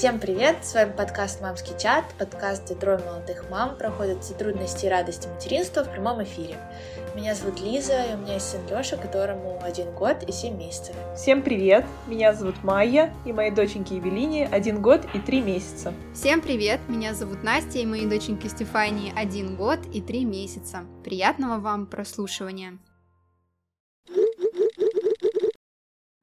Всем привет! С вами подкаст «Мамский чат», подкаст, где трое молодых мам проходят все трудности и радости материнства в прямом эфире. Меня зовут Лиза, и у меня есть сын Лёша, которому один год и семь месяцев. Всем привет! Меня зовут Майя, и моей доченьке Евелине один год и три месяца. Всем привет! Меня зовут Настя, и моей доченьке Стефании один год и три месяца. Приятного вам прослушивания!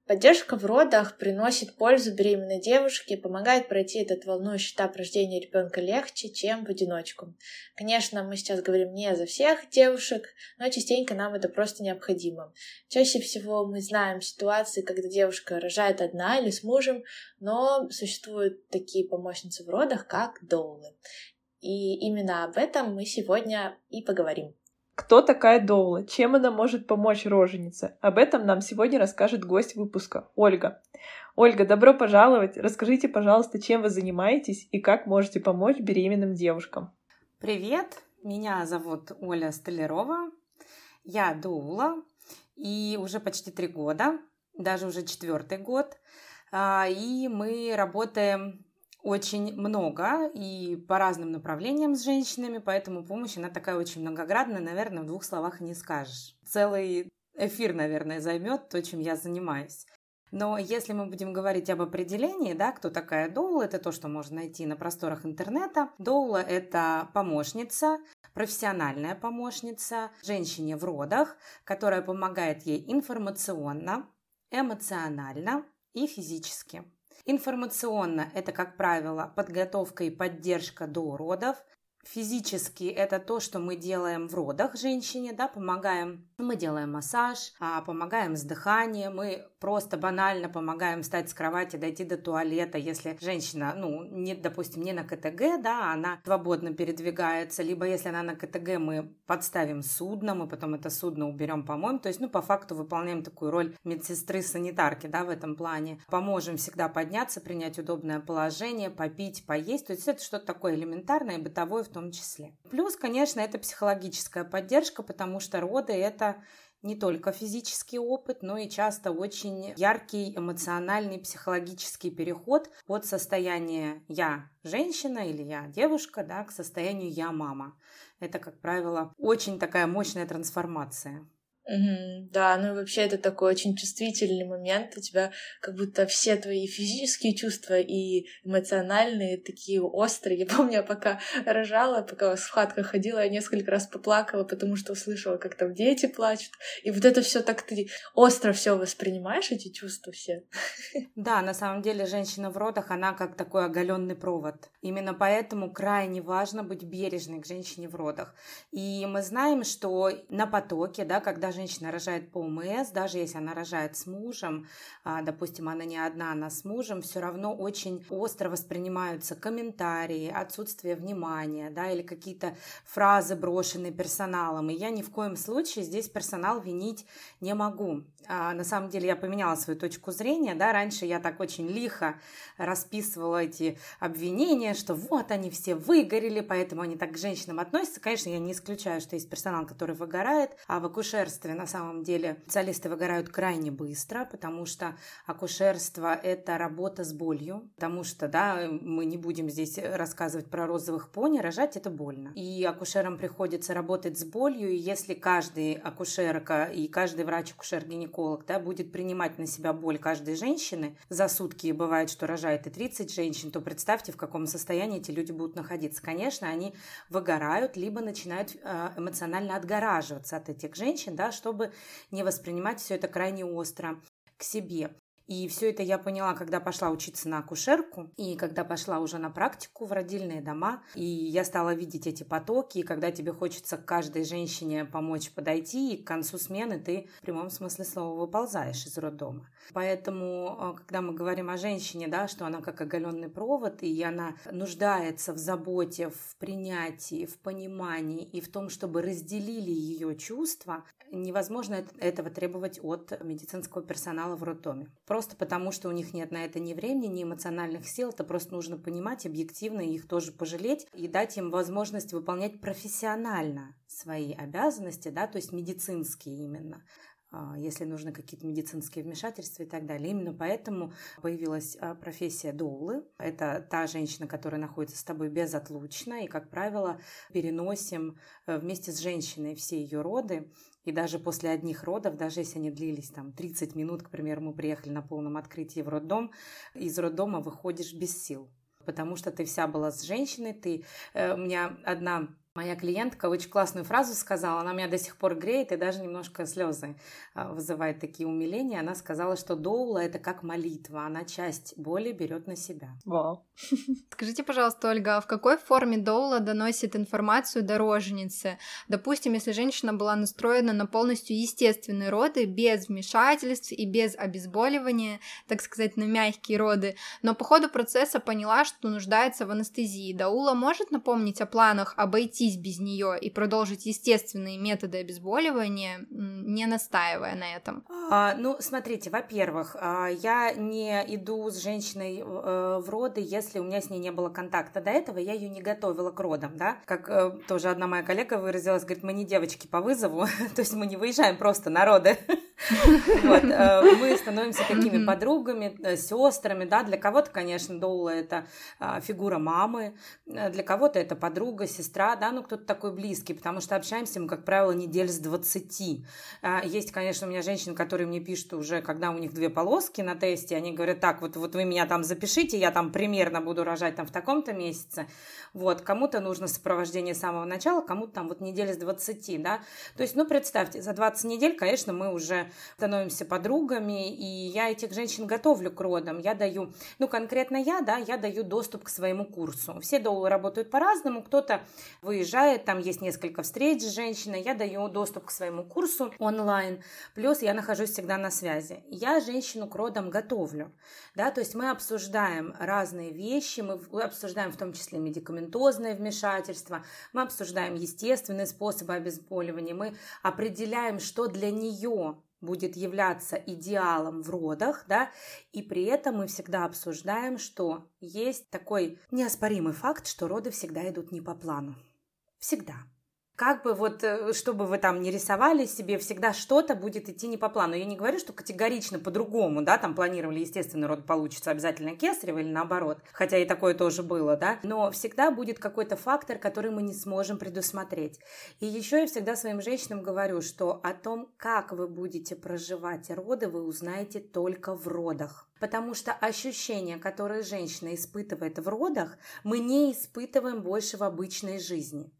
Поддержка в родах приносит пользу беременной девушке, помогает пройти этот волнующий этап рождения ребенка легче, чем в одиночку. Конечно, мы сейчас говорим не за всех девушек, но частенько нам это просто необходимо. Чаще всего мы знаем ситуации, когда девушка рожает одна или с мужем, но существуют такие помощницы в родах, как доулы. И именно об этом мы сегодня и поговорим. Кто такая Доула? Чем она может помочь роженице? Об этом нам сегодня расскажет гость выпуска, Ольга. Ольга, добро пожаловать. Расскажите, пожалуйста, чем вы занимаетесь и как можете помочь беременным девушкам. Привет, меня зовут Оля Столярова. Я Доула, и уже почти три года, даже уже четвертый год. А, и мы работаем очень много и по разным направлениям с женщинами, поэтому помощь, она такая очень многоградная, наверное, в двух словах не скажешь. Целый эфир, наверное, займет то, чем я занимаюсь. Но если мы будем говорить об определении, да, кто такая доула, это то, что можно найти на просторах интернета. Доула – это помощница, профессиональная помощница женщине в родах, которая помогает ей информационно, эмоционально и физически. Информационно это, как правило, подготовка и поддержка до родов. Физически это то, что мы делаем в родах женщине, да, помогаем. Мы делаем массаж, а, помогаем с дыханием, мы просто банально помогаем встать с кровати, дойти до туалета, если женщина, ну, не, допустим, не на КТГ, да, она свободно передвигается, либо если она на КТГ, мы подставим судно, мы потом это судно уберем, помоем, то есть, ну, по факту выполняем такую роль медсестры-санитарки, да, в этом плане. Поможем всегда подняться, принять удобное положение, попить, поесть, то есть это что-то такое элементарное, бытовое в том числе. Плюс, конечно, это психологическая поддержка, потому что роды – это не только физический опыт, но и часто очень яркий эмоциональный психологический переход от состояния «я женщина» или «я девушка» да, к состоянию «я мама». Это, как правило, очень такая мощная трансформация. Угу, да, ну и вообще это такой очень чувствительный момент. У тебя как будто все твои физические чувства и эмоциональные такие острые. Я помню, я пока рожала, пока в хатках ходила, я несколько раз поплакала, потому что услышала, как там дети плачут. И вот это все так ты остро все воспринимаешь, эти чувства все. Да, на самом деле женщина в родах, она как такой оголенный провод. Именно поэтому крайне важно быть бережной к женщине в родах. И мы знаем, что на потоке, да, когда женщина рожает по ОМС, даже если она рожает с мужем, а, допустим, она не одна, она с мужем, все равно очень остро воспринимаются комментарии, отсутствие внимания, да, или какие-то фразы, брошенные персоналом. И я ни в коем случае здесь персонал винить не могу. А, на самом деле я поменяла свою точку зрения, да, раньше я так очень лихо расписывала эти обвинения, что вот они все выгорели, поэтому они так к женщинам относятся. Конечно, я не исключаю, что есть персонал, который выгорает, а в акушерстве акушерстве на самом деле специалисты выгорают крайне быстро, потому что акушерство – это работа с болью, потому что, да, мы не будем здесь рассказывать про розовых пони, рожать – это больно. И акушерам приходится работать с болью, и если каждый акушерка и каждый врач-акушер-гинеколог да, будет принимать на себя боль каждой женщины, за сутки бывает, что рожает и 30 женщин, то представьте, в каком состоянии эти люди будут находиться. Конечно, они выгорают, либо начинают э, эмоционально отгораживаться от этих женщин, да, чтобы не воспринимать все это крайне остро к себе. И все это я поняла, когда пошла учиться на акушерку, и когда пошла уже на практику в родильные дома, и я стала видеть эти потоки, и когда тебе хочется каждой женщине помочь подойти, и к концу смены ты в прямом смысле слова выползаешь из роддома. Поэтому, а, когда мы говорим о женщине, да, что она как оголенный провод, и она нуждается в заботе, в принятии, в понимании и в том, чтобы разделили ее чувства, невозможно этого требовать от медицинского персонала в роддоме. Просто потому, что у них нет на это ни времени, ни эмоциональных сил. Это просто нужно понимать объективно, их тоже пожалеть и дать им возможность выполнять профессионально свои обязанности, да, то есть медицинские именно а, если нужны какие-то медицинские вмешательства и так далее. Именно поэтому появилась а, профессия доулы. Это та женщина, которая находится с тобой безотлучно, и, как правило, переносим э, вместе с женщиной все ее роды. И даже после одних родов, даже если они длились там 30 минут, к примеру, мы приехали на полном открытии в роддом, из роддома выходишь без сил, потому что ты вся была с женщиной, ты... Э, у меня одна Моя клиентка очень классную фразу сказала, она меня до сих пор греет и даже немножко слезы а, вызывает такие умиления. Она сказала, что доула это как молитва, она часть боли берет на себя. Вау. Скажите, пожалуйста, Ольга, а в какой форме доула доносит информацию до роженицы? Допустим, если женщина была настроена на полностью естественные роды, без вмешательств и без обезболивания, так сказать, на мягкие роды, но по ходу процесса поняла, что нуждается в анестезии. Даула может напомнить о планах обойти обойтись без нее и продолжить естественные методы обезболивания, не настаивая на этом? А, ну, смотрите, во-первых, а, я не иду с женщиной э, в роды, если у меня с ней не было контакта до этого, я ее не готовила к родам, да, как э, тоже одна моя коллега выразилась, говорит, мы не девочки по вызову, то есть мы не выезжаем просто на роды, э, мы становимся такими подругами, сестрами, да, для кого-то, конечно, Доула это а, фигура мамы, для кого-то это подруга, сестра, да, ну кто-то такой близкий, потому что общаемся мы, как правило, недель с 20. А, есть, конечно, у меня женщины, которые мне пишут уже, когда у них две полоски на тесте, они говорят, так, вот, вот вы меня там запишите, я там примерно буду рожать там в таком-то месяце. Вот, кому-то нужно сопровождение с самого начала, кому-то там вот недели с 20, да. То есть, ну, представьте, за 20 недель, конечно, мы уже становимся подругами, и я этих женщин готовлю к родам. Я даю, ну, конкретно я, да, я даю доступ к своему курсу. Все доулы работают по-разному, кто-то выезжает, там есть несколько встреч с женщиной, я даю доступ к своему курсу онлайн, плюс я нахожусь всегда на связи. Я женщину к родам готовлю, да, то есть мы обсуждаем разные вещи, мы обсуждаем в том числе медикаментозное вмешательство, мы обсуждаем естественные способы обезболивания, мы определяем, что для нее будет являться идеалом в родах, да, и при этом мы всегда обсуждаем, что есть такой неоспоримый факт, что роды всегда идут не по плану. Всегда. Как бы вот, э, чтобы вы там не рисовали себе, всегда что-то будет идти не по плану. Я не говорю, что категорично по-другому, да, там планировали естественный род получится обязательно кесарево или наоборот, хотя и такое тоже было, да, но всегда будет какой-то фактор, который мы не сможем предусмотреть. И еще я всегда своим женщинам говорю, что о том, как вы будете проживать роды, вы узнаете только в родах. Потому что ощущения, которые женщина испытывает в родах, мы не испытываем больше в обычной жизни.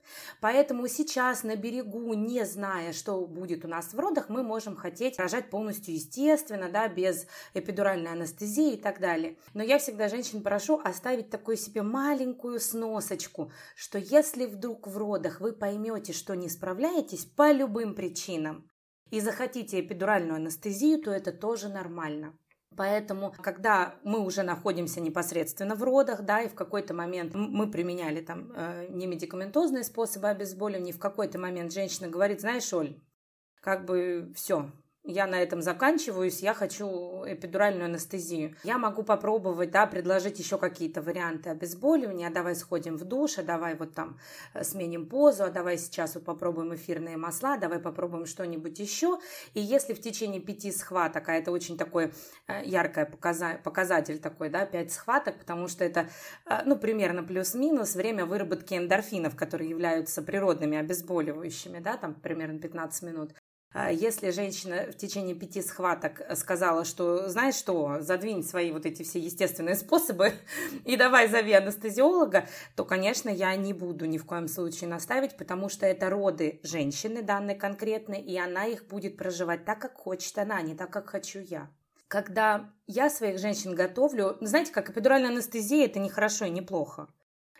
Поэтому сейчас на берегу, не зная, что будет у нас в родах, мы можем хотеть рожать полностью естественно, да, без эпидуральной анестезии и так далее. Но я всегда женщин прошу оставить такую себе маленькую сносочку, что если вдруг в родах вы поймете, что не справляетесь по любым причинам, и захотите эпидуральную анестезию, то это тоже нормально. Поэтому, когда мы уже находимся непосредственно в родах, да, и в какой-то момент мы применяли там э, не медикаментозные способы обезболивания, в какой-то момент женщина говорит, знаешь, Оль, как бы все, я на этом заканчиваюсь, я хочу эпидуральную анестезию. Я могу попробовать, да, предложить еще какие-то варианты обезболивания, давай сходим в душ, а давай вот там э, сменим позу, а давай сейчас вот попробуем эфирные масла, давай попробуем что-нибудь еще. И если в течение пяти схваток, а это очень такой э, яркий показатель такой, да, пять схваток, потому что это, э, ну, примерно плюс-минус время выработки эндорфинов, которые являются природными обезболивающими, да, там примерно 15 минут. А если женщина в течение пяти схваток сказала, что, знаешь что, задвинь свои вот эти все естественные способы и давай зови анестезиолога, то, конечно, я не буду ни в коем случае наставить, потому что это роды женщины данной конкретной, и она их будет проживать так, как хочет она, а не так, как хочу я. Когда я своих женщин готовлю, знаете, как эпидуральная анестезия, это не хорошо и не плохо.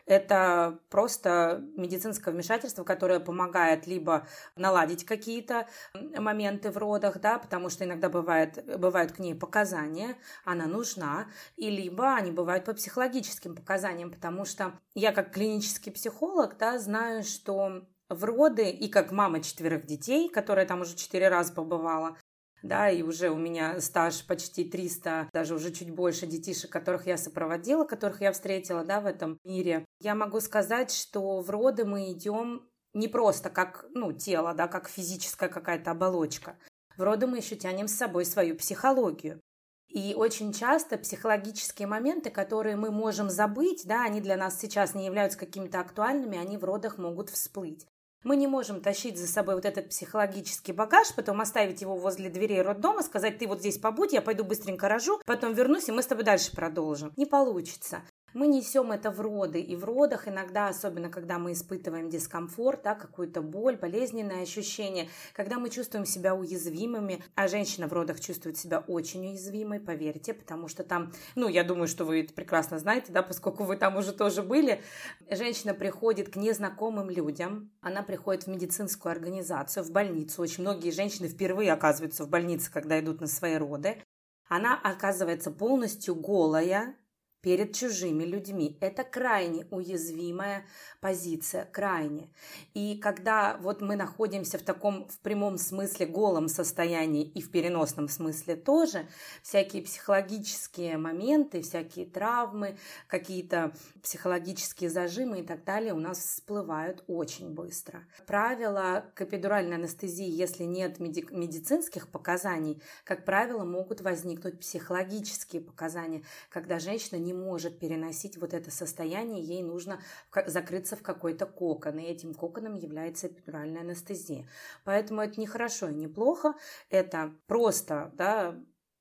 Это просто медицинское вмешательство, которое помогает либо наладить какие-то моменты в родах, да, потому что иногда бывает, бывают к ней показания, она нужна, и либо они бывают по психологическим показаниям, потому что я как клинический психолог, да, знаю, что в роды, и как мама четверых детей, которая там уже четыре раза побывала, да, и уже у меня стаж почти 300, даже уже чуть больше детишек, которых я сопроводила, которых я встретила, да, в этом мире. Я могу сказать, что в роды мы идем не просто как, ну, тело, да, как физическая какая-то оболочка. в роды мы еще тянем с собой свою психологию. И очень часто психологические моменты, которые мы можем забыть, да, они для нас сейчас не являются какими-то актуальными, они в родах могут всплыть. Мы не можем тащить за собой вот этот психологический багаж, потом оставить его возле дверей роддома, сказать, ты вот здесь побудь, я пойду быстренько рожу, потом вернусь, и мы с тобой дальше продолжим. Не получится. Мы несем это в роды, и в родах иногда, особенно когда мы испытываем дискомфорт, да, какую-то боль, болезненное ощущение, когда мы чувствуем себя уязвимыми, а женщина в родах чувствует себя очень уязвимой, поверьте, потому что там, ну, я думаю, что вы это прекрасно знаете, да, поскольку вы там уже тоже были, женщина приходит к незнакомым людям, она приходит в медицинскую организацию, в больницу, очень многие женщины впервые оказываются в больнице, когда идут на свои роды, она оказывается полностью голая, перед чужими людьми. Это крайне уязвимая позиция, крайне. И когда вот мы находимся в таком, в прямом смысле, голом состоянии и в переносном смысле тоже, всякие психологические моменты, всякие травмы, какие-то психологические зажимы и так далее у нас всплывают очень быстро. Правило к эпидуральной анестезии, если нет меди- медицинских показаний, как правило, могут возникнуть психологические показания, когда женщина не может переносить вот это состояние, ей нужно закрыться в какой-то кокон, и этим коконом является эпидуральная анестезия. Поэтому это не хорошо и не плохо, это просто, да,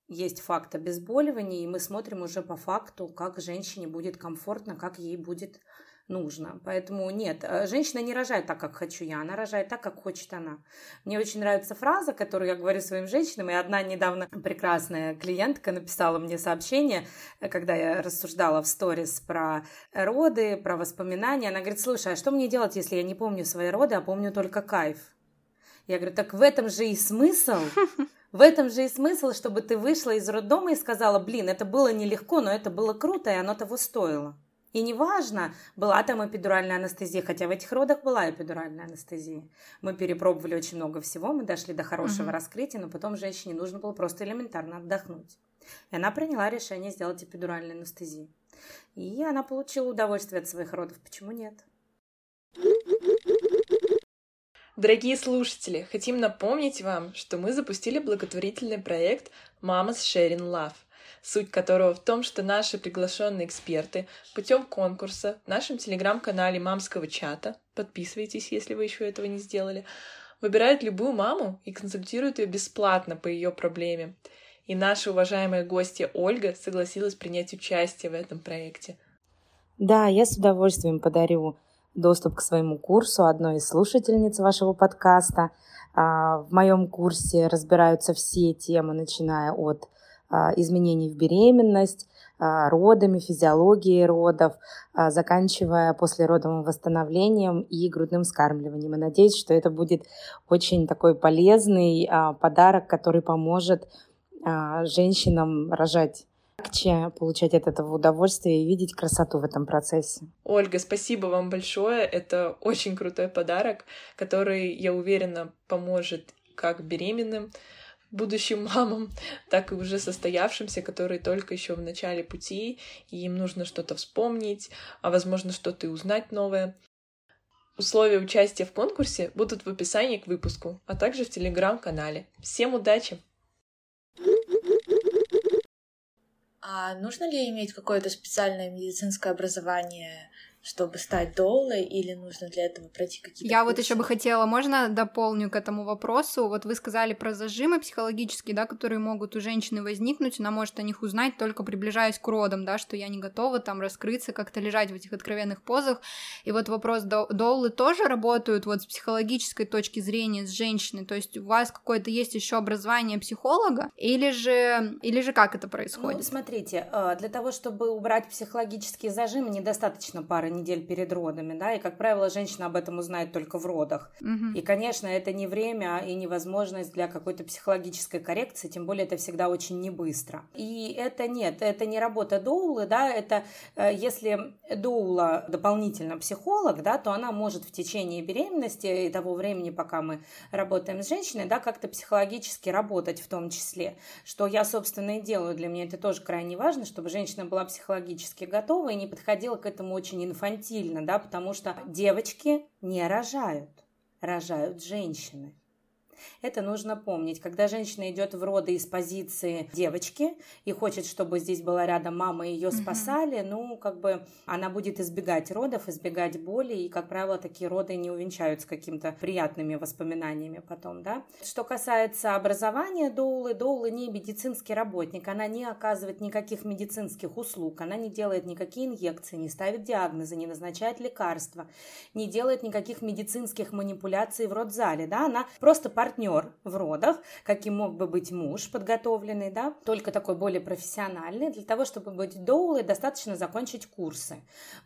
есть факт обезболивания, и мы смотрим уже по факту, как женщине будет комфортно, как ей будет нужно. Поэтому нет, э, женщина не рожает так, как хочу я, она рожает так, как хочет она. Мне очень нравится фраза, которую я говорю своим женщинам, и одна недавно прекрасная клиентка написала мне сообщение, э, когда я рассуждала в сторис про роды, про воспоминания. Она говорит, слушай, а что мне делать, если я не помню свои роды, а помню только кайф? Я говорю, так в этом же и смысл. В этом же и смысл, чтобы ты вышла из роддома и сказала, блин, это было нелегко, но это было круто, и оно того стоило. И неважно, была там эпидуральная анестезия, хотя в этих родах была эпидуральная анестезия. Мы перепробовали очень много всего, мы дошли до хорошего угу. раскрытия, но потом женщине нужно было просто элементарно отдохнуть. И она приняла решение сделать эпидуральную анестезию. И она получила удовольствие от своих родов. Почему нет? Дорогие слушатели, хотим напомнить вам, что мы запустили благотворительный проект Mama's Sharing Love суть которого в том, что наши приглашенные эксперты путем конкурса в нашем телеграм-канале мамского чата, подписывайтесь, если вы еще этого не сделали, выбирают любую маму и консультируют ее бесплатно по ее проблеме. И наша уважаемая гостья Ольга согласилась принять участие в этом проекте. Да, я с удовольствием подарю доступ к своему курсу одной из слушательниц вашего подкаста. А, в моем курсе разбираются все темы, начиная от изменений в беременность, а, родами, физиологией родов, а, заканчивая послеродовым восстановлением и грудным скармливанием. И надеюсь, что это будет очень такой полезный подарок, который поможет женщинам рожать легче получать от этого удовольствие и видеть красоту в этом процессе. Ольга, спасибо вам большое. Это очень крутой подарок, который, я уверена, поможет как беременным, будущим мамам, так и уже состоявшимся, которые только еще в начале пути, и им нужно что-то вспомнить, а возможно что-то и узнать новое. Условия участия в конкурсе будут в описании к выпуску, а также в телеграм-канале. Всем удачи! А нужно ли иметь какое-то специальное медицинское образование чтобы стать доулой, или нужно для этого пройти какие-то Я курсы? вот еще бы хотела, можно дополню к этому вопросу? Вот вы сказали про зажимы психологические, да, которые могут у женщины возникнуть, она может о них узнать только приближаясь к родам, да, что я не готова там раскрыться, как-то лежать в этих откровенных позах. И вот вопрос, доулы тоже работают вот с психологической точки зрения с женщиной, то есть у вас какое-то есть еще образование психолога, или же, или же как это происходит? Ну, смотрите, э, для того, чтобы убрать психологические зажимы, недостаточно пары недель перед родами, да, и, как правило, женщина об этом узнает только в родах. Угу. И, конечно, это не время и невозможность для какой-то психологической коррекции, тем более это всегда очень не быстро. И это нет, это не работа доулы, да, это э, если доула дополнительно психолог, да, то она может в течение беременности и того времени, пока мы работаем с женщиной, да, как-то психологически работать в том числе, что я, собственно, и делаю. Для меня это тоже крайне важно, чтобы женщина была психологически готова и не подходила к этому очень информированно инфантильно, да, потому что девочки не рожают, рожают женщины. Это нужно помнить. Когда женщина идет в роды из позиции девочки и хочет, чтобы здесь была рядом мама и ее спасали, mm-hmm. ну, как бы она будет избегать родов, избегать боли, и, как правило, такие роды не увенчаются какими-то приятными воспоминаниями потом, да. Что касается образования доулы, доулы не медицинский работник, она не оказывает никаких медицинских услуг, она не делает никакие инъекции, не ставит диагнозы, не назначает лекарства, не делает никаких медицинских манипуляций в родзале, да, она просто партнер в родах, каким мог бы быть муж подготовленный, да, только такой более профессиональный. Для того, чтобы быть доулой, достаточно закончить курсы.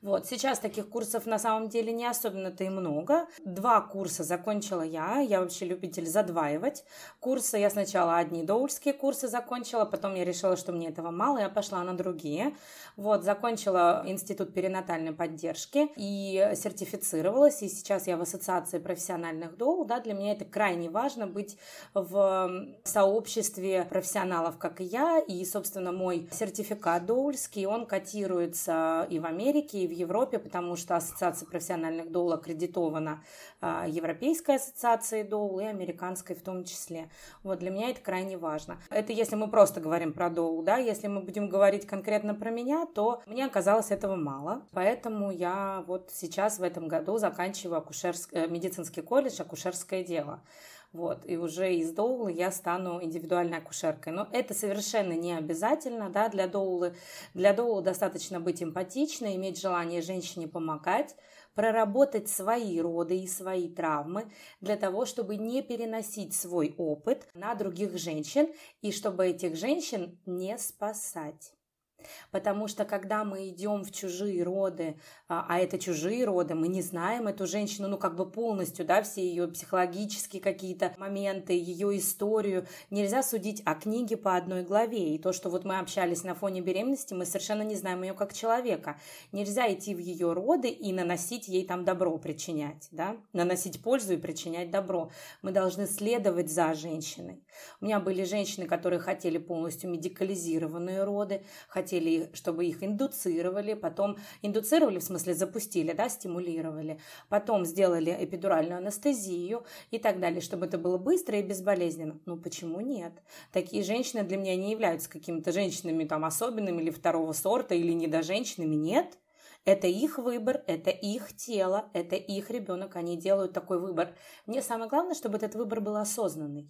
Вот, сейчас таких курсов на самом деле не особенно-то и много. Два курса закончила я, я вообще любитель задваивать. Курсы я сначала одни доульские курсы закончила, потом я решила, что мне этого мало, я пошла на другие. Вот, закончила институт перинатальной поддержки и сертифицировалась, и сейчас я в ассоциации профессиональных доул, да, для меня это крайне важно быть в сообществе профессионалов, как и я, и, собственно, мой сертификат доульский, он котируется и в Америке, и в Европе, потому что ассоциация профессиональных доул аккредитована а, Европейской ассоциацией доул и американской в том числе. Вот для меня это крайне важно. Это если мы просто говорим про доул, да, если мы будем говорить конкретно про меня, то мне оказалось этого мало, поэтому я вот сейчас в этом году заканчиваю акушерск... Э, медицинский колледж акушерское дело. Вот, и уже из доулы я стану индивидуальной акушеркой. Но это совершенно не обязательно, да, для доулы. Для доулы достаточно быть эмпатичной, иметь желание женщине помогать, проработать свои роды и свои травмы для того, чтобы не переносить свой опыт на других женщин и чтобы этих женщин не спасать. Потому что когда мы идем в чужие роды, а, а это чужие роды, мы не знаем эту женщину, ну как бы полностью, да, все ее психологические какие-то моменты, ее историю. Нельзя судить о книге по одной главе. И то, что вот мы общались на фоне беременности, мы совершенно не знаем ее как человека. Нельзя идти в ее роды и наносить ей там добро, причинять, да, наносить пользу и причинять добро. Мы должны следовать за женщиной. У меня были женщины, которые хотели полностью медикализированные роды, хотели хотели, чтобы их индуцировали, потом индуцировали, в смысле запустили, да, стимулировали, потом сделали эпидуральную анестезию и так далее, чтобы это было быстро и безболезненно. Ну, почему нет? Такие женщины для меня не являются какими-то женщинами там особенными или второго сорта, или недоженщинами, нет. Это их выбор, это их тело, это их ребенок, они делают такой выбор. Мне самое главное, чтобы этот выбор был осознанный.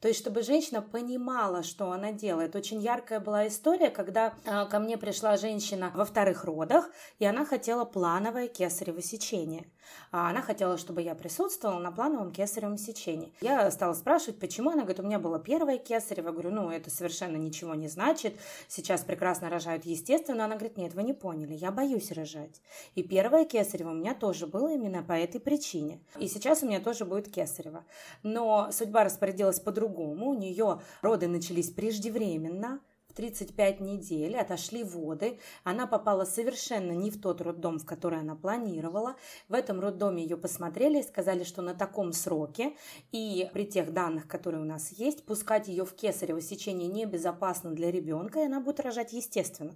То есть, чтобы женщина понимала, что она делает. Очень яркая была история, когда э, ко мне пришла женщина во вторых родах, и она хотела плановое кесарево сечение. А она хотела, чтобы я присутствовала на плановом кесаревом сечении. Я стала спрашивать, почему. Она говорит, у меня было первое кесарево. Говорю, ну, это совершенно ничего не значит. Сейчас прекрасно рожают естественно. Она говорит, нет, вы не поняли, я боюсь рожать. И первое кесарево у меня тоже было именно по этой причине. И сейчас у меня тоже будет кесарево. Но судьба распорядилась по-другому. У нее роды начались преждевременно, 35 недель, отошли воды, она попала совершенно не в тот роддом, в который она планировала. В этом роддоме ее посмотрели и сказали, что на таком сроке и при тех данных, которые у нас есть, пускать ее в кесарево сечение небезопасно для ребенка, и она будет рожать естественно.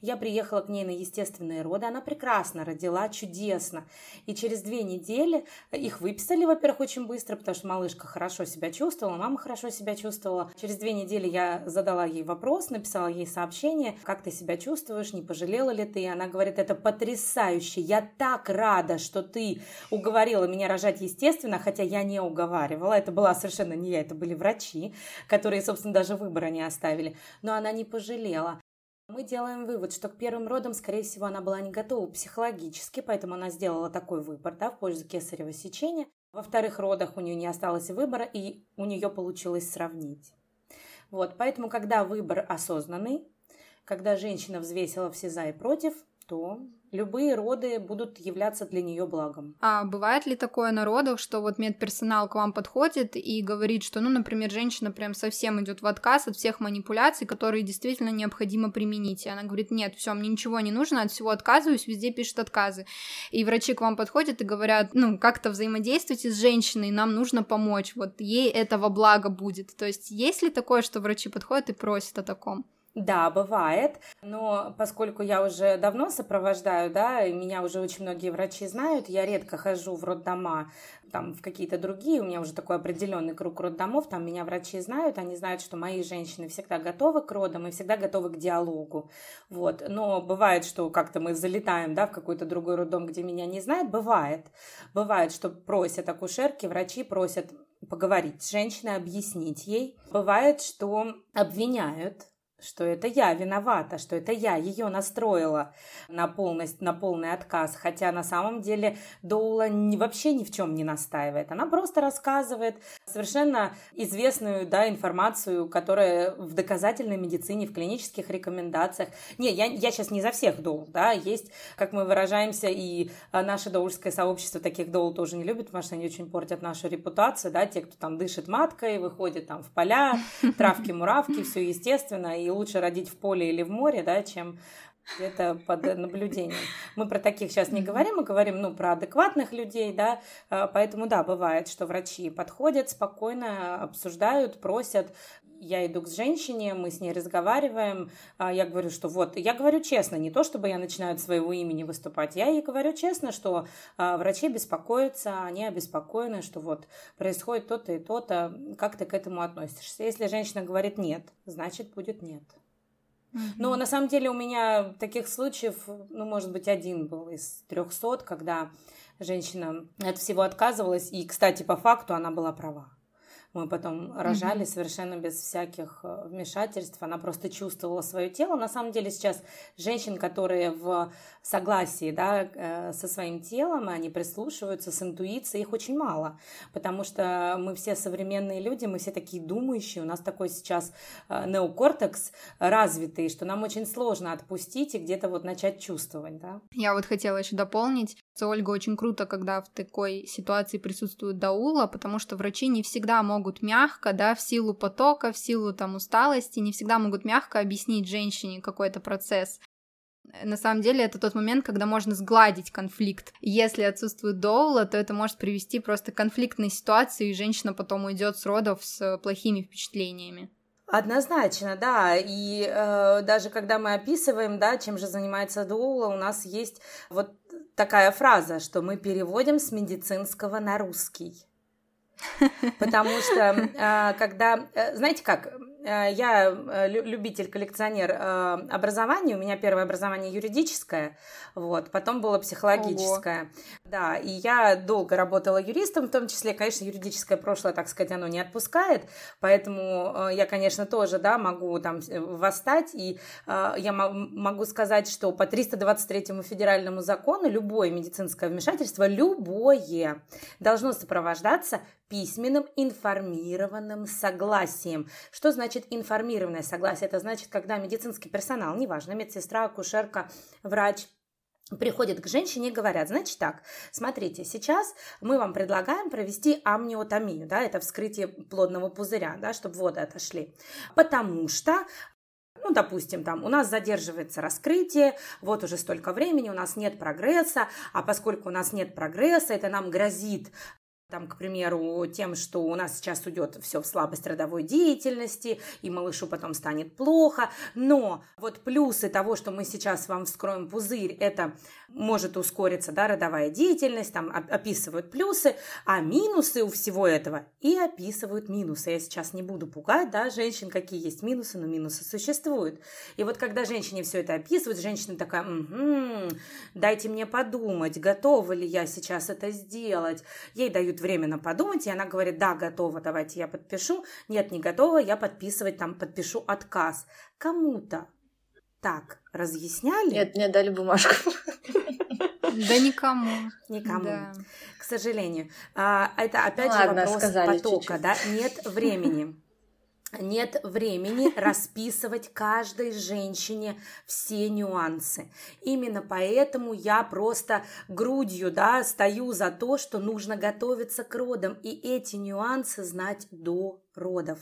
Я приехала к ней на естественные роды, она прекрасно родила, чудесно. И через две недели их выписали, во-первых, очень быстро, потому что малышка хорошо себя чувствовала, мама хорошо себя чувствовала. Через две недели я задала ей вопрос, написала ей сообщение, как ты себя чувствуешь, не пожалела ли ты? И она говорит, это потрясающе, я так рада, что ты уговорила меня рожать естественно, хотя я не уговаривала, это была совершенно не я, это были врачи, которые, собственно, даже выбора не оставили. Но она не пожалела. Мы делаем вывод, что к первым родам, скорее всего, она была не готова психологически, поэтому она сделала такой выбор да, в пользу кесарево сечения. Во вторых родах у нее не осталось выбора, и у нее получилось сравнить. Вот, поэтому, когда выбор осознанный, когда женщина взвесила все за и против, то любые роды будут являться для нее благом. А бывает ли такое на родах, что вот медперсонал к вам подходит и говорит, что, ну, например, женщина прям совсем идет в отказ от всех манипуляций, которые действительно необходимо применить. И она говорит, нет, все, мне ничего не нужно, от всего отказываюсь, везде пишут отказы. И врачи к вам подходят и говорят, ну, как-то взаимодействуйте с женщиной, нам нужно помочь, вот ей этого блага будет. То есть есть ли такое, что врачи подходят и просят о таком? Да, бывает, но поскольку я уже давно сопровождаю, да, и меня уже очень многие врачи знают, я редко хожу в роддома, там, в какие-то другие, у меня уже такой определенный круг роддомов, там меня врачи знают, они знают, что мои женщины всегда готовы к родам и всегда готовы к диалогу, вот, но бывает, что как-то мы залетаем, да, в какой-то другой роддом, где меня не знают, бывает, бывает, что просят акушерки, врачи просят поговорить с женщиной, объяснить ей. Бывает, что обвиняют что это я виновата, что это я ее настроила на, полность, на полный отказ, хотя на самом деле Доула не, вообще ни в чем не настаивает. Она просто рассказывает совершенно известную да, информацию, которая в доказательной медицине, в клинических рекомендациях. Не, я, я сейчас не за всех Доул, да, есть, как мы выражаемся, и наше доульское сообщество таких Доул тоже не любит, потому что они очень портят нашу репутацию, да, те, кто там дышит маткой, выходит там в поля, травки-муравки, все естественно, и лучше родить в поле или в море, да, чем где-то под наблюдением. Мы про таких сейчас не говорим, мы говорим, ну, про адекватных людей, да, а, поэтому, да, бывает, что врачи подходят, спокойно обсуждают, просят, я иду к женщине, мы с ней разговариваем, а, я говорю, что вот, я говорю честно, не то, чтобы я начинаю от своего имени выступать, я ей говорю честно, что а, врачи беспокоятся, они обеспокоены, что вот происходит то-то и то-то, как ты к этому относишься? Если женщина говорит нет, значит будет нет. Но на самом деле у меня таких случаев, ну, может быть, один был из трехсот, когда женщина от всего отказывалась, и, кстати, по факту она была права. Мы потом рожали mm-hmm. совершенно без всяких э, вмешательств. Она просто чувствовала свое тело. На самом деле сейчас женщин, которые в согласии да, э, со своим телом, они прислушиваются с интуицией, их очень мало. Потому что мы все современные люди, мы все такие думающие. У нас такой сейчас э, неокортекс развитый, что нам очень сложно отпустить и где-то вот начать чувствовать. Да? Я вот хотела еще дополнить. Ольга очень круто, когда в такой ситуации присутствует даула, потому что врачи не всегда могут мягко, да, в силу потока, в силу там усталости, не всегда могут мягко объяснить женщине какой-то процесс. На самом деле это тот момент, когда можно сгладить конфликт. Если отсутствует доула, то это может привести просто к конфликтной ситуации, и женщина потом уйдет с родов с плохими впечатлениями. Однозначно, да. И э, даже когда мы описываем, да, чем же занимается доула, у нас есть вот такая фраза, что мы переводим с медицинского на русский. Потому что а, когда, э, знаете как, Э, я э, любитель, коллекционер э, образования. У меня первое образование юридическое, вот, потом было психологическое. Ого. Да, и я долго работала юристом, в том числе, конечно, юридическое прошлое, так сказать, оно не отпускает, поэтому я, конечно, тоже, да, могу там восстать, и я могу сказать, что по 323 федеральному закону любое медицинское вмешательство, любое, должно сопровождаться письменным информированным согласием. Что значит информированное согласие? Это значит, когда медицинский персонал, неважно, медсестра, акушерка, врач, приходят к женщине и говорят, значит так, смотрите, сейчас мы вам предлагаем провести амниотомию, да, это вскрытие плодного пузыря, да, чтобы воды отошли, потому что ну, допустим, там у нас задерживается раскрытие, вот уже столько времени, у нас нет прогресса, а поскольку у нас нет прогресса, это нам грозит там, к примеру, тем, что у нас сейчас уйдет все в слабость родовой деятельности, и малышу потом станет плохо. Но вот плюсы того, что мы сейчас вам вскроем пузырь, это может ускориться да, родовая деятельность, там описывают плюсы, а минусы у всего этого и описывают минусы. Я сейчас не буду пугать да, женщин, какие есть минусы, но минусы существуют. И вот когда женщине все это описывают, женщина такая, угу, дайте мне подумать, готова ли я сейчас это сделать. Ей дают временно подумать, и она говорит, да, готова, давайте я подпишу. Нет, не готова, я подписывать там подпишу отказ. Кому-то так разъясняли? Нет, мне дали бумажку. Да никому. Никому. Да. К сожалению. А, это опять ну, же ладно, вопрос потока, чуть-чуть. да? Нет времени нет времени расписывать каждой женщине все нюансы. Именно поэтому я просто грудью да, стою за то, что нужно готовиться к родам и эти нюансы знать до родов.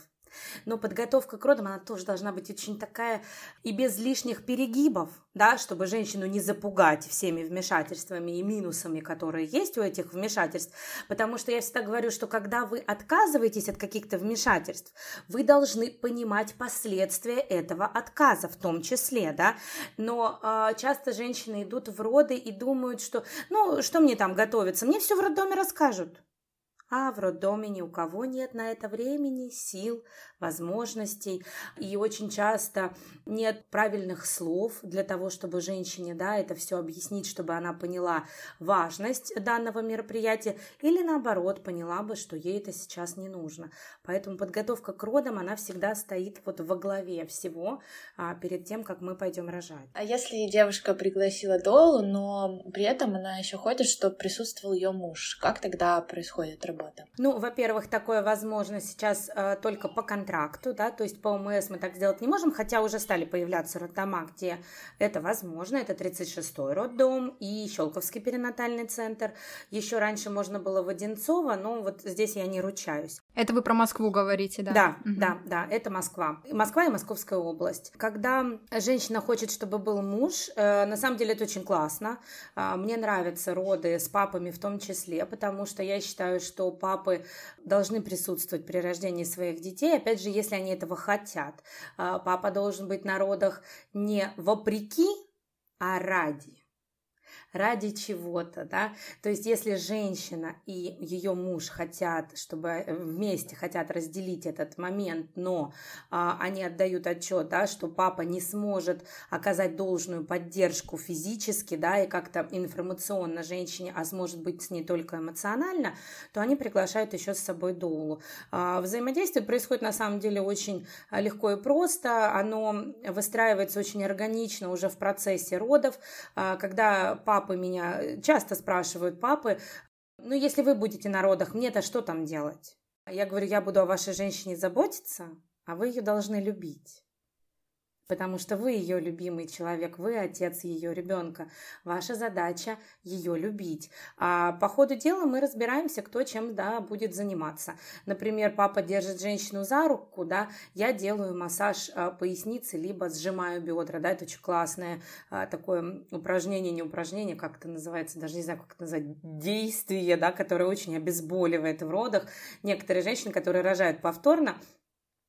Но подготовка к родам, она тоже должна быть очень такая и без лишних перегибов, да, чтобы женщину не запугать всеми вмешательствами и минусами, которые есть у этих вмешательств. Потому что я всегда говорю, что когда вы отказываетесь от каких-то вмешательств, вы должны понимать последствия этого отказа в том числе, да. Но э, часто женщины идут в роды и думают, что, ну, что мне там готовиться, мне все в роддоме расскажут. А в роддоме ни у кого нет на это времени, сил, возможностей. И очень часто нет правильных слов для того, чтобы женщине да, это все объяснить, чтобы она поняла важность данного мероприятия или наоборот поняла бы, что ей это сейчас не нужно. Поэтому подготовка к родам, она всегда стоит вот во главе всего а, перед тем, как мы пойдем рожать. А если девушка пригласила Долу, но при этом она еще хочет, чтобы присутствовал ее муж, как тогда происходит работа? Ну, во-первых, такое возможно сейчас э, только по контракту контракту, да, то есть по ОМС мы так сделать не можем, хотя уже стали появляться роддома, где это возможно, это 36-й роддом и Щелковский перинатальный центр. Еще раньше можно было в Одинцово, но вот здесь я не ручаюсь. Это вы про Москву говорите, да? Да, угу. да, да, это Москва. Москва и Московская область. Когда женщина хочет, чтобы был муж, э, на самом деле это очень классно. Э, мне нравятся роды с папами в том числе, потому что я считаю, что папы должны присутствовать при рождении своих детей. Опять же, если они этого хотят. Э, папа должен быть на родах не вопреки, а ради ради чего-то, да. То есть если женщина и ее муж хотят, чтобы э, вместе хотят разделить этот момент, но а, они отдают отчет, да, что папа не сможет оказать должную поддержку физически, да, и как-то информационно женщине, а сможет быть не только эмоционально, то они приглашают еще с собой доулу. А, взаимодействие происходит на самом деле очень а, легко и просто, оно выстраивается очень органично уже в процессе родов, а, когда папа папы меня, э, часто спрашивают папы, ну, если вы будете на родах, мне-то что там делать? Я говорю, я буду о вашей женщине заботиться, а вы ее должны любить потому что вы ее любимый человек, вы отец ее ребенка. Ваша задача ее любить. А по ходу дела мы разбираемся, кто чем да, будет заниматься. Например, папа держит женщину за руку, да, я делаю массаж а, поясницы, либо сжимаю бедра, да, это очень классное а, такое упражнение, не упражнение, как это называется, даже не знаю, как это назвать, действие, да, которое очень обезболивает в родах. Некоторые женщины, которые рожают повторно,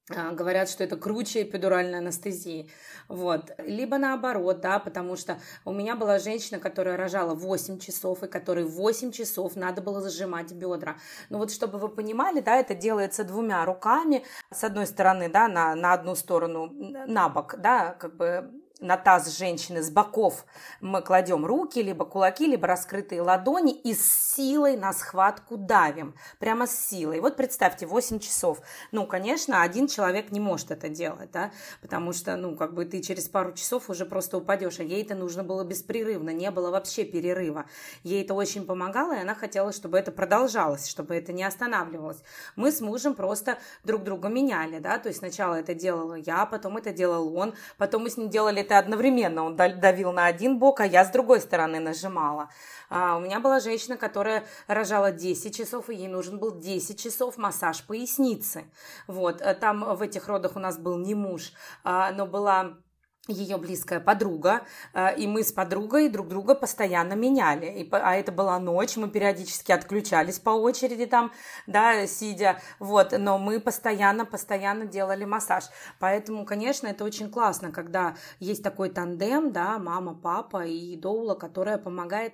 говорят, что это круче эпидуральной анестезии. Вот. Либо наоборот, да, потому что у меня была женщина, которая рожала 8 часов, и которой 8 часов надо было зажимать бедра. Ну вот, чтобы вы понимали, да, это делается двумя руками. С одной стороны, да, на, на одну сторону, на бок, да, как бы на таз женщины с боков мы кладем руки, либо кулаки, либо раскрытые ладони и с силой на схватку давим. Прямо с силой. Вот представьте, 8 часов. Ну, конечно, один человек не может это делать, да, потому что, ну, как бы ты через пару часов уже просто упадешь, а ей это нужно было беспрерывно, не было вообще перерыва. Ей это очень помогало, и она хотела, чтобы это продолжалось, чтобы это не останавливалось. Мы с мужем просто друг друга меняли, да, то есть сначала это делала я, потом это делал он, потом мы с ним делали это одновременно. Он давил на один бок, а я с другой стороны нажимала. А у меня была женщина, которая рожала 10 часов, и ей нужен был 10 часов массаж поясницы. Вот, э, там в этих родах у нас был не муж, а, но была ее близкая подруга, э, и мы с подругой друг друга постоянно меняли. И, а это была ночь, мы периодически отключались по очереди там, да, сидя, вот, но мы постоянно, постоянно делали массаж. Поэтому, конечно, это очень классно, когда есть такой тандем, да, мама, папа и доула, которая помогает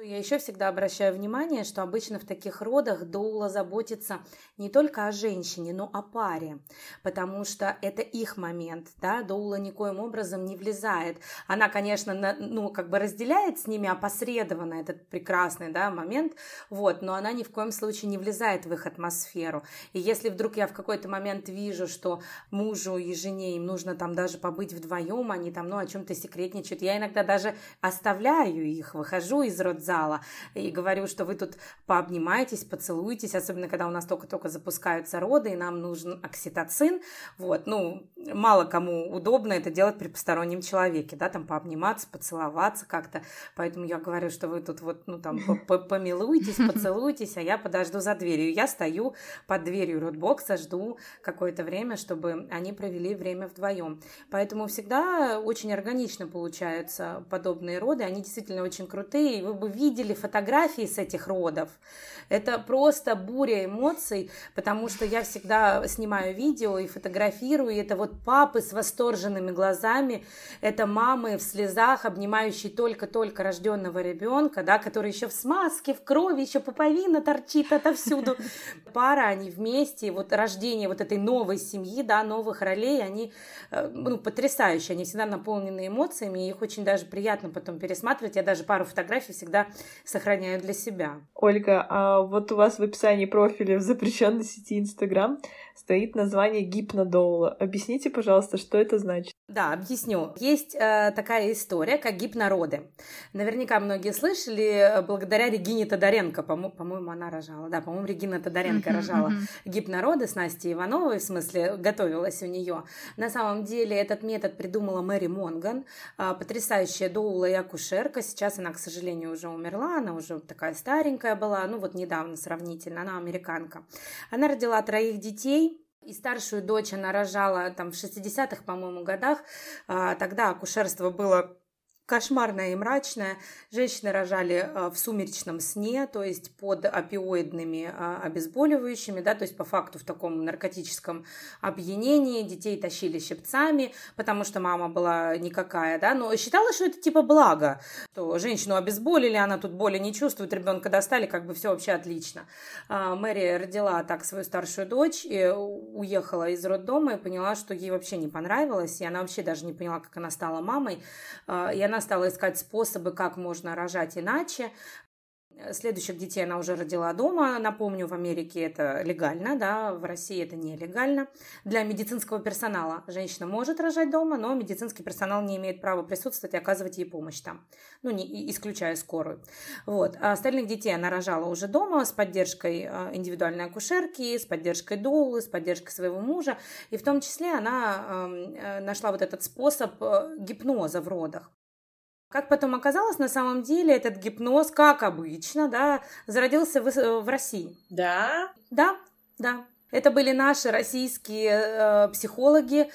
я еще всегда обращаю внимание, что обычно в таких родах доула заботится не только о женщине, но о паре, потому что это их момент, да, доула никоим образом не влезает. Она, конечно, на, ну, как бы разделяет с ними опосредованно этот прекрасный, да, момент, вот, но она ни в коем случае не влезает в их атмосферу. И если вдруг я в какой-то момент вижу, что мужу и жене им нужно там даже побыть вдвоем, они там, ну, о чем-то секретничают, я иногда даже оставляю их, выхожу из род родзала. И говорю, что вы тут пообнимаетесь, поцелуетесь, особенно когда у нас только-только запускаются роды, и нам нужен окситоцин. Вот, ну, мало кому удобно это делать при постороннем человеке, да, там пообниматься, поцеловаться как-то. Поэтому я говорю, что вы тут вот, ну, там, помилуйтесь, поцелуйтесь, а я подожду за дверью. Я стою под дверью родбокса, жду какое-то время, чтобы они провели время вдвоем. Поэтому всегда очень органично получаются подобные роды. Они действительно очень крутые. Вы бы видели фотографии с этих родов. Это просто буря эмоций, потому что я всегда снимаю видео и фотографирую. И это вот папы с восторженными глазами, это мамы в слезах, обнимающие только-только рожденного ребенка, да, который еще в смазке, в крови, еще пуповина торчит отовсюду. Пара, они вместе, вот рождение вот этой новой семьи, да, новых ролей, они э, ну, потрясающие, они всегда наполнены эмоциями, и их очень даже приятно потом пересматривать. Я даже пару фотографий всегда сохраняю для себя. Ольга, а вот у вас в описании профиля в запрещенной сети Инстаграм стоит название гипнодоула. Объясните, пожалуйста, что это значит? Да, объясню. Есть э, такая история, как гипнороды. Наверняка многие слышали, э, благодаря Регине Тодоренко, по- по-моему, она рожала, да, по-моему, Регина Тодоренко рожала гипнороды с Настей Ивановой, в смысле, готовилась у нее. На самом деле этот метод придумала Мэри Монган, э, потрясающая доула и акушерка. Сейчас она, к сожалению, уже умерла, она уже такая старенькая была, ну вот недавно сравнительно, она американка. Она родила троих детей, и старшую дочь она рожала там в 60-х, по-моему, годах. А, тогда акушерство было кошмарная и мрачная. Женщины рожали э, в сумеречном сне, то есть под опиоидными э, обезболивающими, да, то есть по факту в таком наркотическом опьянении. Детей тащили щипцами, потому что мама была никакая, да, но считала, что это типа благо, что женщину обезболили, она тут боли не чувствует, ребенка достали, как бы все вообще отлично. А, Мэри родила так свою старшую дочь и уехала из роддома и поняла, что ей вообще не понравилось, и она вообще даже не поняла, как она стала мамой, а, и она стала искать способы, как можно рожать иначе. Следующих детей она уже родила дома. Напомню, в Америке это легально, да, в России это нелегально. Для медицинского персонала женщина может рожать дома, но медицинский персонал не имеет права присутствовать и оказывать ей помощь там, ну, не, исключая скорую. Вот. А остальных детей она рожала уже дома с поддержкой а, индивидуальной акушерки, с поддержкой доулы, с поддержкой своего мужа. И в том числе она э, нашла вот этот способ э, гипноза в родах. Как потом оказалось, на самом деле этот гипноз, как обычно, да, зародился в, в России. Да? Да, да. Это были наши российские э, психологи,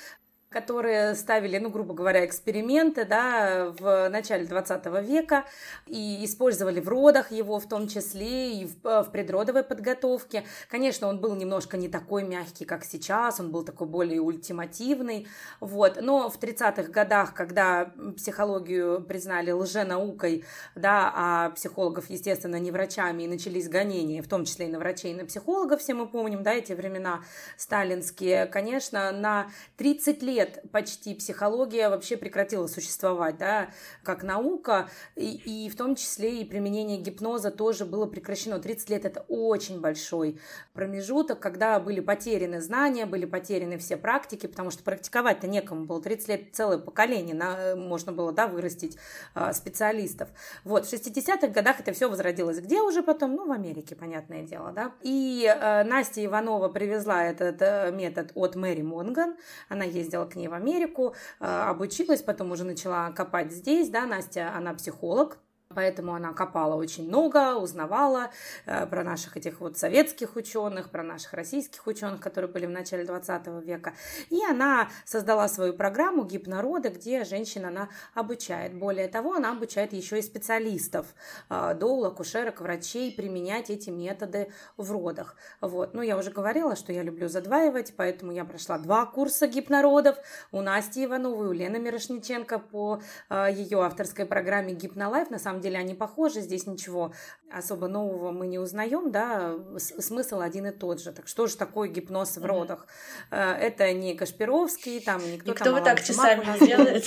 которые ставили, ну, грубо говоря, эксперименты, да, в начале 20 века и использовали в родах его в том числе и в, э, в предродовой подготовке. Конечно, он был немножко не такой мягкий, как сейчас, он был такой более ультимативный, вот. Но в 30-х годах, когда психологию признали лженаукой, да, а психологов, естественно, не врачами, и начались гонения, в том числе и на врачей, и на психологов, все мы помним, да, эти времена сталинские, конечно, на 30 лет лет почти психология вообще прекратила существовать, да, как наука, и, и в том числе и применение гипноза тоже было прекращено. 30 лет – это очень большой промежуток, когда были потеряны знания, были потеряны все практики, потому что практиковать-то некому было. 30 лет – целое поколение, на, можно было, да, вырастить а, специалистов. Вот, в 60-х годах это все возродилось. Где уже потом? Ну, в Америке, понятное дело, да. И э, Настя Иванова привезла этот э, метод от Мэри Монган. Она ездила к ней в Америку, э, обучилась, потом уже начала копать здесь, да, Настя, она психолог, Поэтому она копала очень много, узнавала э, про наших этих вот советских ученых, про наших российских ученых, которые были в начале 20 века. И она создала свою программу гипнорода, где женщина она обучает. Более того, она обучает еще и специалистов, э, доул, акушерок, врачей применять эти методы в родах. Вот. Ну, я уже говорила, что я люблю задваивать, поэтому я прошла два курса гипнородов у Насти Ивановой, у Лены Мирошниченко по э, ее авторской программе Гипнолайф. На самом самом деле они похожи, здесь ничего особо нового мы не узнаем, да, смысл один и тот же. Так что же такое гипноз в родах? Mm-hmm. Это не Кашпировский, там никто, никто там... вот так часами не делает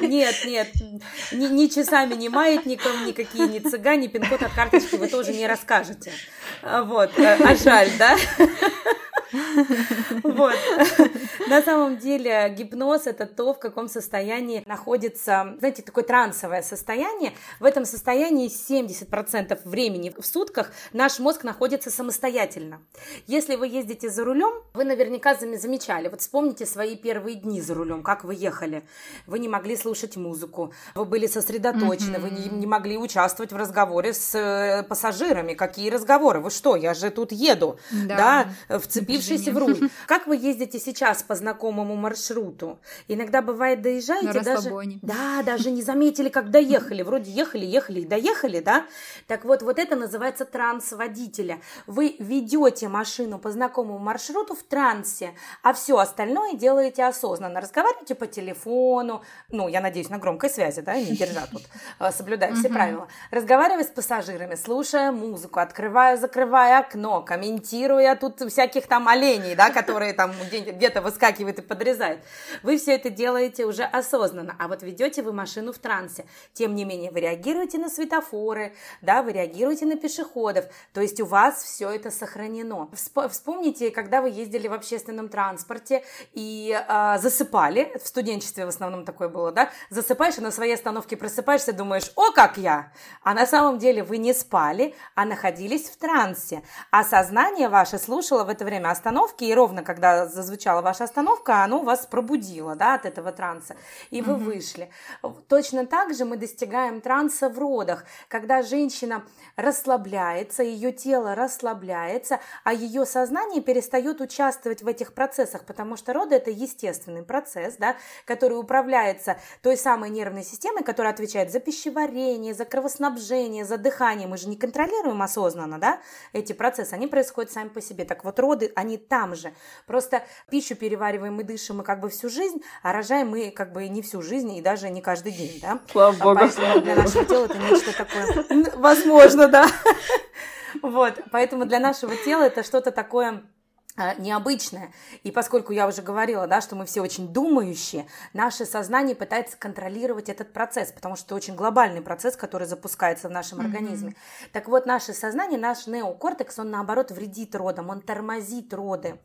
Нет, нет, ни, ни часами, ни маятником, никакие ни цыгане, ни пин-код от карточки вы тоже не расскажете. Вот, а жаль, да? Вот. На самом деле гипноз — это то, в каком состоянии находится, знаете, такое трансовое состояние. В этом состоянии 70% времени в сутках наш мозг находится самостоятельно. Если вы ездите за рулем, вы наверняка замечали, вот вспомните свои первые дни за рулем, как вы ехали. Вы не могли слушать музыку, вы были сосредоточены, вы не, не могли участвовать в разговоре с э, пассажирами. Какие разговоры? Вы что, я же тут еду, да, да вцепившись в руль. Как вы ездите сейчас по знакомому маршруту? Иногда бывает доезжаете даже... Да, даже не заметили, как доехали. Вроде ехали, ехали и доехали, да? Так вот, вот это называется транс водителя. Вы ведете машину по знакомому маршруту в трансе, а все остальное делаете осознанно. Разговариваете по телефону, ну, я надеюсь, на громкой связи, да, не держа тут, э, соблюдая все правила. Разговаривая с пассажирами, слушая музыку, открывая, закрывая окно, комментируя тут всяких там оленей, да, которые там где-то выскакивают и подрезают. Вы все это делаете уже осознанно, а вот ведете вы машину в трансе. Тем не менее, вы реагируете на светофоры, да, вы реагируете на пешеходов, то есть у вас все это сохранено. Вспомните, когда вы ездили в общественном транспорте и э, засыпали, в студенчестве в основном такое было, да, засыпаешь и на своей остановке просыпаешься, думаешь, о, как я! А на самом деле вы не спали, а находились в трансе. А сознание ваше слушало в это время остановки, и ровно когда зазвучала ваша остановка, оно вас пробудило, да, от этого транса, и вы mm-hmm. вышли. Точно так же мы достигаем транса в родах, когда женщина расслабляется, ее тело расслабляется, а ее сознание перестает участвовать в этих процессах, потому что роды это естественный процесс, да, который управляется той самой нервной системой, которая отвечает за пищеварение, за кровоснабжение, за дыхание. Мы же не контролируем осознанно, да, эти процессы, они происходят сами по себе. Так вот, роды, они там же. Просто пищу перевариваем и дышим мы как бы всю жизнь, а рожаем мы как бы не всю жизнь и даже не каждый день, да. Слава богу. Поэтому для нашего тела это нечто такое, возможно, да. Вот, поэтому для нашего тела это что-то такое а, необычное. И поскольку я уже говорила, да, что мы все очень думающие, наше сознание пытается контролировать этот процесс, потому что это очень глобальный процесс, который запускается в нашем mm-hmm. организме. Так вот, наше сознание, наш неокортекс, он наоборот вредит родам, он тормозит роды.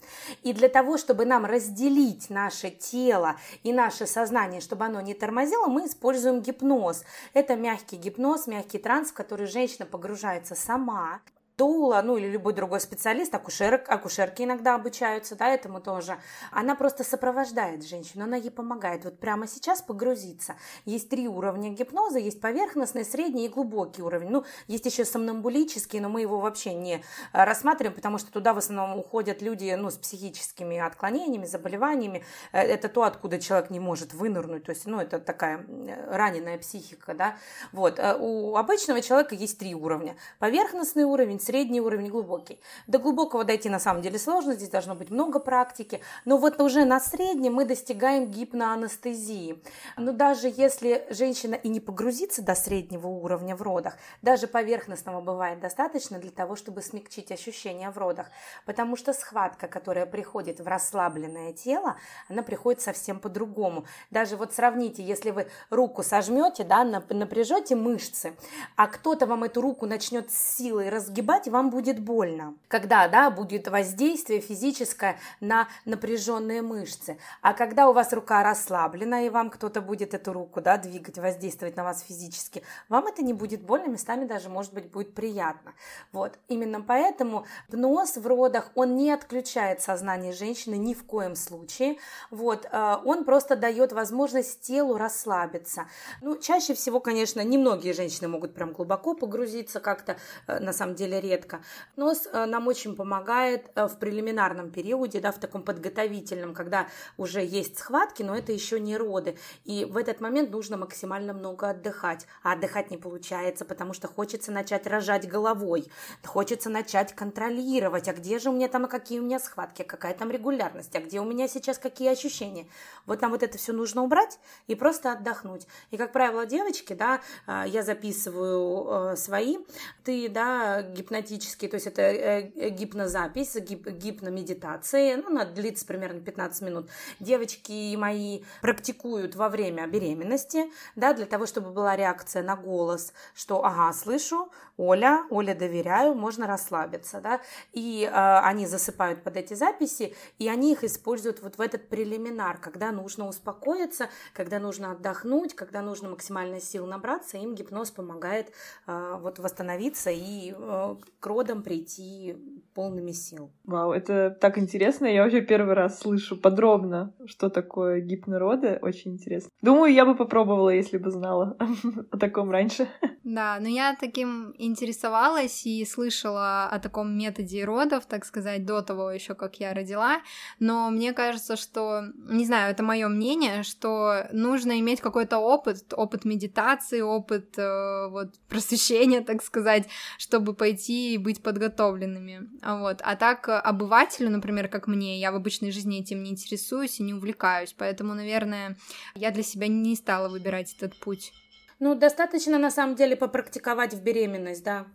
И для того, чтобы нам разделить наше тело и наше сознание, чтобы оно не тормозило, мы используем гипноз. Это мягкий гипноз, мягкий транс, в который женщина погружается сама доула, ну или любой другой специалист, акушерок, акушерки иногда обучаются, да, этому тоже, она просто сопровождает женщину, она ей помогает вот прямо сейчас погрузиться. Есть три уровня гипноза, есть поверхностный, средний и глубокий уровень. Ну, есть еще сомнамбулический, но мы его вообще не э, рассматриваем, потому что туда в основном уходят люди, ну, с психическими отклонениями, заболеваниями. Э, это то, откуда человек не может вынырнуть, то есть, ну, это такая раненая психика, да. Вот. Э, у обычного человека есть три уровня. Поверхностный уровень, средний уровень, глубокий. До глубокого дойти на самом деле сложно, здесь должно быть много практики, но вот уже на среднем мы достигаем гипноанестезии. Но даже если женщина и не погрузится до среднего уровня в родах, даже поверхностного бывает достаточно для того, чтобы смягчить ощущения в родах, потому что схватка, которая приходит в расслабленное тело, она приходит совсем по-другому. Даже вот сравните, если вы руку сожмете, да, напряжете мышцы, а кто-то вам эту руку начнет с силой разгибать, делать, вам будет больно. Когда, да, будет воздействие физическое на напряженные мышцы. А когда у вас рука расслаблена, и вам кто-то будет эту руку, да, двигать, воздействовать на вас физически, вам это не будет больно, местами даже, может быть, будет приятно. Вот. Именно поэтому гипноз в родах, он не отключает сознание женщины ни в коем случае. Вот. Э, он просто дает возможность телу расслабиться. Ну, чаще всего, конечно, немногие женщины могут прям глубоко погрузиться как-то, э, на самом деле, редко. Нос э, нам очень помогает э, в прелиминарном периоде, да, в таком подготовительном, когда уже есть схватки, но это еще не роды. И в этот момент нужно максимально много отдыхать. А отдыхать не получается, потому что хочется начать рожать головой, хочется начать контролировать, а где же у меня там, а какие у меня схватки, какая там регулярность, а где у меня сейчас какие ощущения. Вот нам вот это все нужно убрать и просто отдохнуть. И, как правило, девочки, да, э, я записываю свои, ты, да, гипноз гипнотические, то есть это э, гипнозапись, гип, гипномедитации, ну, она длится примерно 15 минут. Девочки мои практикуют во время беременности, да, для того, чтобы была реакция на голос, что, ага, слышу, Оля, Оля доверяю, можно расслабиться, да, и э, они засыпают под эти записи, и они их используют вот в этот прелиминар, когда нужно успокоиться, когда нужно отдохнуть, когда нужно максимально сил набраться, им гипноз помогает э, вот восстановиться и э, к родам прийти полными сил. Вау, это так интересно, я вообще первый раз слышу подробно, что такое гипнороды, очень интересно. Думаю, я бы попробовала, если бы знала о таком раньше. Да, но я таким интересовалась и слышала о таком методе родов, так сказать, до того еще, как я родила, но мне кажется, что, не знаю, это мое мнение, что нужно иметь какой-то опыт, опыт медитации, опыт э, вот просвещения, так сказать, чтобы пойти и быть подготовленными, вот. А так обывателю, например, как мне, я в обычной жизни этим не интересуюсь и не увлекаюсь, поэтому, наверное, я для себя не стала выбирать этот путь. Ну, достаточно на самом деле попрактиковать в беременность, да.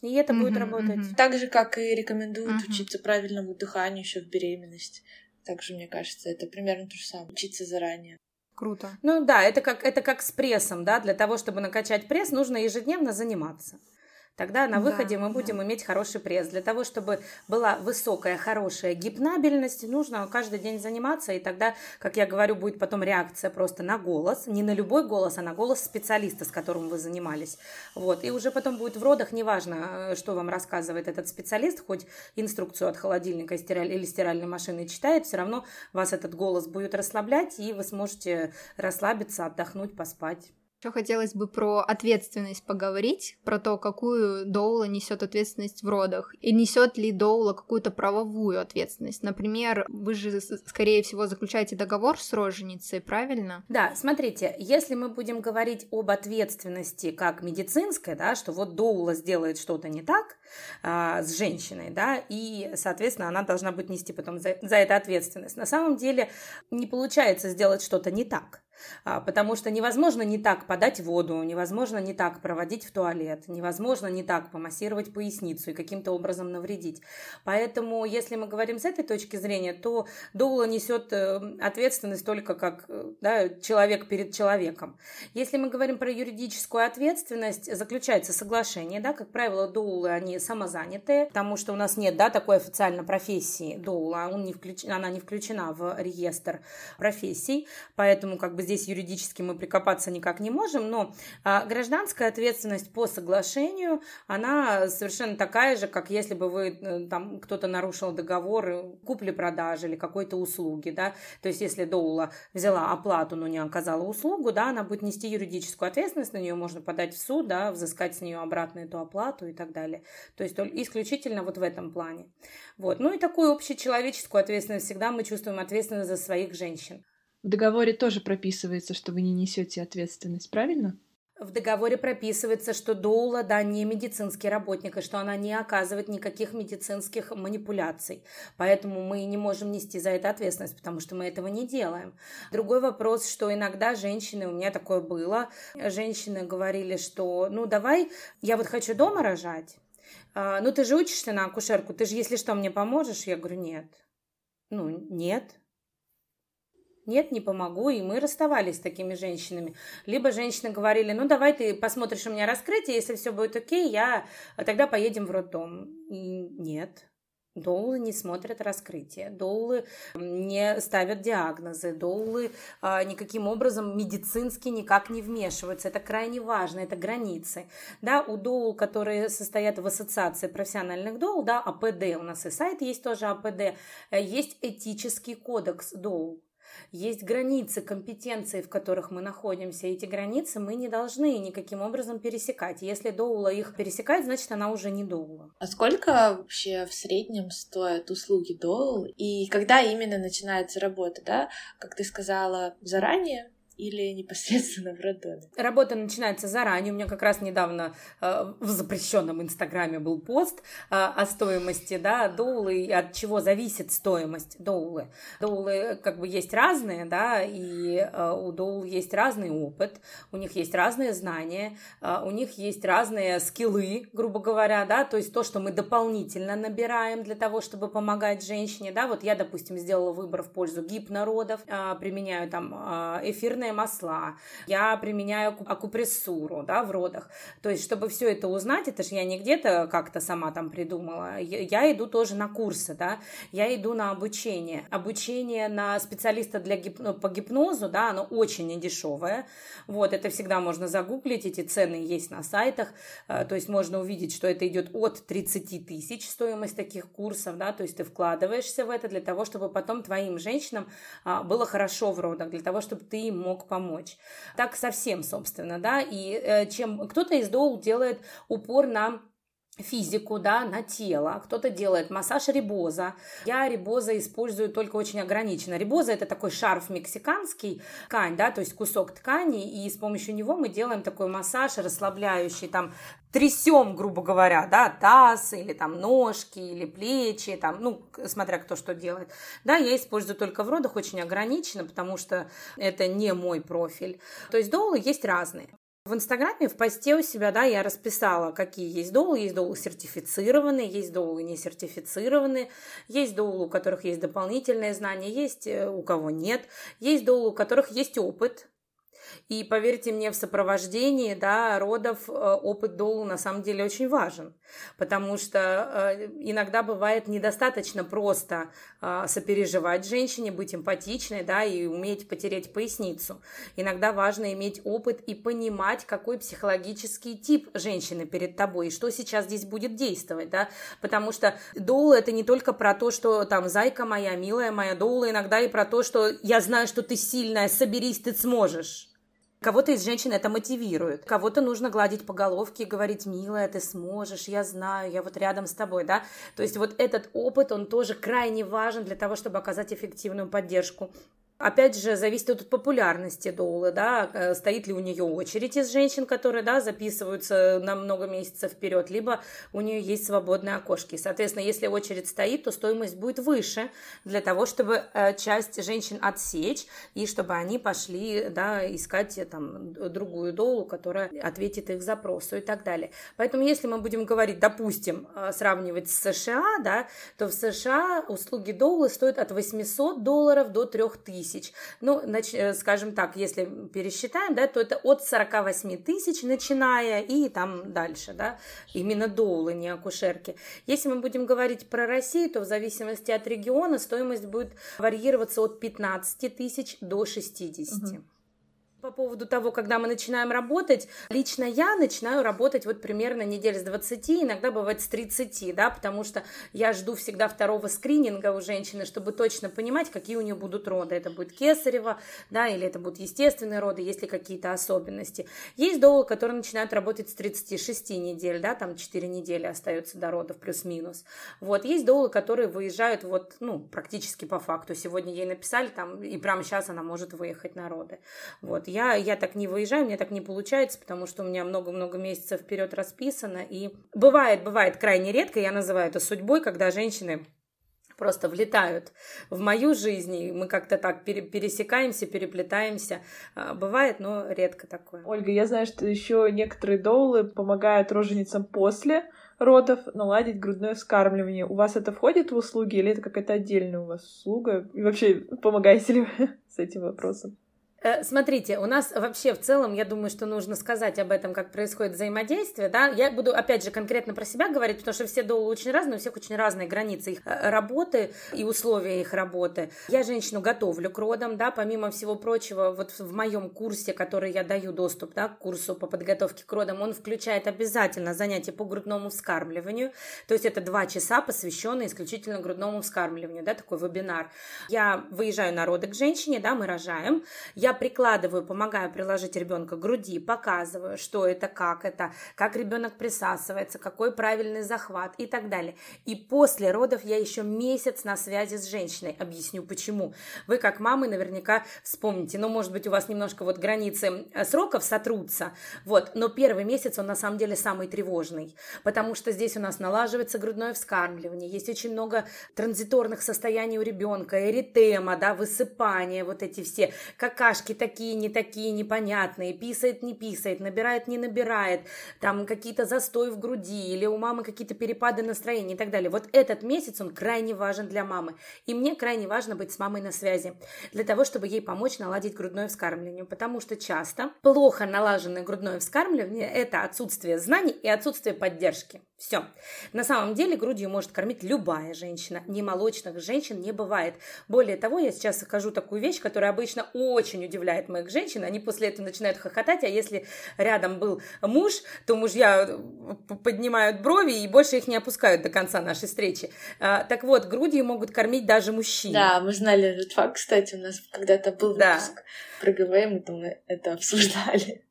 И это uh-huh, будет работать. Uh-huh. Так же, как и рекомендуют uh-huh. учиться правильному дыханию еще в беременность. Также, мне кажется, это примерно то же самое. Учиться заранее. Круто. Ну да, это как, это как с прессом, да. Для того, чтобы накачать пресс, нужно ежедневно заниматься. Тогда на выходе да, мы будем да. иметь хороший пресс. Для того, чтобы была высокая, хорошая гипнабельность, нужно каждый день заниматься, и тогда, как я говорю, будет потом реакция просто на голос, не на любой голос, а на голос специалиста, с которым вы занимались. Вот. И уже потом будет в родах, неважно, э, что вам рассказывает этот специалист, хоть инструкцию от холодильника или стиральной машины читает, все равно вас этот голос будет расслаблять, и вы сможете расслабиться, отдохнуть, поспать. Еще хотелось бы про ответственность поговорить, про то, какую Доула несет ответственность в родах, и несет ли Доула какую-то правовую ответственность. Например, вы же, скорее всего, заключаете договор с роженицей, правильно? Да, смотрите, если мы будем говорить об ответственности как медицинской, да, что вот Доула сделает что-то не так а, с женщиной, да, и, соответственно, она должна быть нести потом за, за это ответственность. На самом деле не получается сделать что-то не так. А, потому что невозможно не так подать воду, невозможно не так проводить в туалет, невозможно не так помассировать поясницу и каким-то образом навредить. Поэтому, если мы говорим с этой точки зрения, то доула несет э, ответственность только как э, да, человек перед человеком. Если мы говорим про юридическую ответственность, заключается соглашение, да, как правило, доулы, они самозанятые, потому что у нас нет, да, такой официально профессии доула, он не включ... она не включена в реестр профессий, поэтому как бы здесь юридически мы прикопаться никак не можем, но а, гражданская ответственность по соглашению, она совершенно такая же, как если бы вы, э, там, кто-то нарушил договор купли-продажи или какой-то услуги, да, то есть если Доула взяла оплату, но не оказала услугу, да, она будет нести юридическую ответственность, на нее можно подать в суд, да, взыскать с нее обратно эту оплату и так далее. То есть исключительно вот в этом плане. Вот. Ну и такую общечеловеческую ответственность всегда мы чувствуем ответственность за своих женщин. В договоре тоже прописывается, что вы не несете ответственность, правильно? В договоре прописывается, что Доула, да, не медицинский работник, и что она не оказывает никаких медицинских манипуляций. Поэтому мы не можем нести за это ответственность, потому что мы этого не делаем. Другой вопрос, что иногда женщины, у меня такое было, женщины говорили, что, ну, давай, я вот хочу дома рожать, а, ну, ты же учишься на акушерку, ты же, если что, мне поможешь? Я говорю, нет. Ну, нет, нет, не помогу, и мы расставались с такими женщинами. Либо женщины говорили, ну давай ты посмотришь у меня раскрытие, если все будет окей, я тогда поедем в роддом. И нет, Доулы не смотрят раскрытие, доулы не ставят диагнозы, доулы а, никаким образом медицински никак не вмешиваются. Это крайне важно, это границы. Да, у доул, которые состоят в ассоциации профессиональных доул, да, АПД, у нас и сайт есть тоже АПД, э, есть этический кодекс доул. Есть границы компетенции, в которых мы находимся. Эти границы мы не должны никаким образом пересекать. Если доула их пересекает, значит, она уже не доула. А сколько вообще в среднем стоят услуги доул? И когда именно начинается работа, да? Как ты сказала заранее, или непосредственно в роддоме? Работа начинается заранее. У меня как раз недавно э, в запрещенном Инстаграме был пост э, о стоимости да, доулы, от чего зависит стоимость доулы. Доулы как бы есть разные, да, и э, у доул есть разный опыт, у них есть разные знания, э, у них есть разные скиллы, грубо говоря, да, то есть то, что мы дополнительно набираем для того, чтобы помогать женщине, да, вот я, допустим, сделала выбор в пользу гипнородов, э, применяю там э, эфирные эфирные масла, я применяю акупрессуру, да, в родах. То есть, чтобы все это узнать, это же я не где-то как-то сама там придумала, я иду тоже на курсы, да, я иду на обучение. Обучение на специалиста для гип... Ну, по гипнозу, да, оно очень недешевое. Вот, это всегда можно загуглить, эти цены есть на сайтах, э, то есть можно увидеть, что это идет от 30 тысяч стоимость таких курсов, да, то есть ты вкладываешься в это для того, чтобы потом твоим женщинам а, было хорошо в родах, для того, чтобы ты им мог мог помочь. Так совсем, собственно, да, и э, чем кто-то из доул делает упор на физику, да, на тело. Кто-то делает массаж рибоза. Я рибоза использую только очень ограниченно. Рибоза это такой шарф мексиканский, ткань, да, то есть кусок ткани, и с помощью него мы делаем такой массаж расслабляющий, там, трясем, грубо говоря, да, таз или там ножки или плечи, там, ну, смотря кто что делает. Да, я использую только в родах очень ограниченно, потому что это не мой профиль. То есть доулы есть разные. В Инстаграме, в посте у себя, да, я расписала, какие есть доулы. Есть доулы сертифицированные, есть доулы не сертифицированные, есть доулы, у которых есть дополнительные знания, есть э, у кого нет, есть доулы, у которых есть опыт, и поверьте мне, в сопровождении да, родов э, опыт долу на самом деле очень важен, потому что э, иногда бывает недостаточно просто э, сопереживать женщине, быть эмпатичной да, и уметь потереть поясницу. Иногда важно иметь опыт и понимать, какой психологический тип женщины перед тобой и что сейчас здесь будет действовать. Да? Потому что доул это не только про то, что там зайка моя, милая моя, доула иногда и про то, что я знаю, что ты сильная, соберись, ты сможешь. Кого-то из женщин это мотивирует. Кого-то нужно гладить по головке и говорить, милая, ты сможешь, я знаю, я вот рядом с тобой, да. То есть вот этот опыт, он тоже крайне важен для того, чтобы оказать эффективную поддержку Опять же, зависит от популярности доулы, да, э, стоит ли у нее очередь из женщин, которые, да, записываются на много месяцев вперед, либо у нее есть свободные окошки. Соответственно, если очередь стоит, то стоимость будет выше для того, чтобы э, часть женщин отсечь и чтобы они пошли, да, искать э, там другую доулу, которая ответит их запросу и так далее. Поэтому, если мы будем говорить, допустим, сравнивать с США, да, то в США услуги доулы стоят от 800 долларов до 3000 тысяч. Ну, нач, э, скажем так, если пересчитаем, да, то это от 48 тысяч, начиная и там дальше, да, именно доулы, не акушерки. Если мы будем говорить про Россию, то в зависимости от региона стоимость будет варьироваться от 15 тысяч до 60. Угу. По поводу того, когда мы начинаем работать, лично я начинаю работать вот примерно недель с 20, иногда бывает с 30, да, потому что я жду всегда второго скрининга у женщины, чтобы точно понимать, какие у нее будут роды. Это будет кесарево, да, или это будут естественные роды, есть ли какие-то особенности. Есть доулы, которые начинают работать с 36 недель, да, там 4 недели остается до родов плюс-минус. Вот, есть доулы, которые выезжают вот, ну, практически по факту. Сегодня ей написали там, и прямо сейчас она может выехать на роды. Вот, я, я так не выезжаю, мне так не получается, потому что у меня много-много месяцев вперед расписано. И бывает, бывает крайне редко, я называю это судьбой, когда женщины просто влетают в мою жизнь, и мы как-то так пересекаемся, переплетаемся. А, бывает, но редко такое. Ольга, я знаю, что еще некоторые доулы помогают роженицам после родов наладить грудное вскармливание. У вас это входит в услуги или это какая-то отдельная у вас услуга? И вообще, помогаете ли вы с этим вопросом? Э, смотрите, у нас вообще в целом, я думаю, что нужно сказать об этом, как происходит взаимодействие, да, я буду, опять же, конкретно про себя говорить, потому что все доулы очень разные, у всех очень разные границы их э, работы и условия их работы. Я женщину готовлю к родам, да, помимо всего прочего, вот в моем курсе, который я даю доступ, да, к курсу по подготовке к родам, он включает обязательно занятия по грудному вскармливанию, то есть это два часа, посвященные исключительно грудному вскармливанию, да, такой вебинар. Я выезжаю на роды к женщине, да, мы рожаем, я прикладываю, помогаю приложить ребенка к груди, показываю, что это, как это, как ребенок присасывается, какой правильный захват и так далее. И после родов я еще месяц на связи с женщиной. Объясню почему. Вы как мамы наверняка вспомните, ну, может быть, у вас немножко вот границы э, сроков сотрутся, вот, но первый месяц он на самом деле самый тревожный, потому что здесь у нас налаживается грудное вскармливание, есть очень много транзиторных состояний у ребенка, эритема, да, высыпание, вот эти все какашки такие, не такие, непонятные, писает, не писает, набирает, не набирает, там какие-то застой в груди или у мамы какие-то перепады настроения и так далее. Вот этот месяц, он крайне важен для мамы. И мне крайне важно быть с мамой на связи для того, чтобы ей помочь наладить грудное вскармливание, потому что часто плохо налаженное грудное вскармливание – это отсутствие знаний и отсутствие поддержки. Все. На самом деле грудью может кормить любая женщина. Немолочных женщин не бывает. Более того, я сейчас скажу такую вещь, которая обычно очень удивляет моих женщин. Они после этого начинают хохотать, а если рядом был муж, то мужья э, поднимают брови и больше их не опускают до конца нашей встречи. А, так вот, грудью могут кормить даже мужчины. Да, мы знали этот факт, кстати, у нас когда-то был выпуск да. про это мы это обсуждали.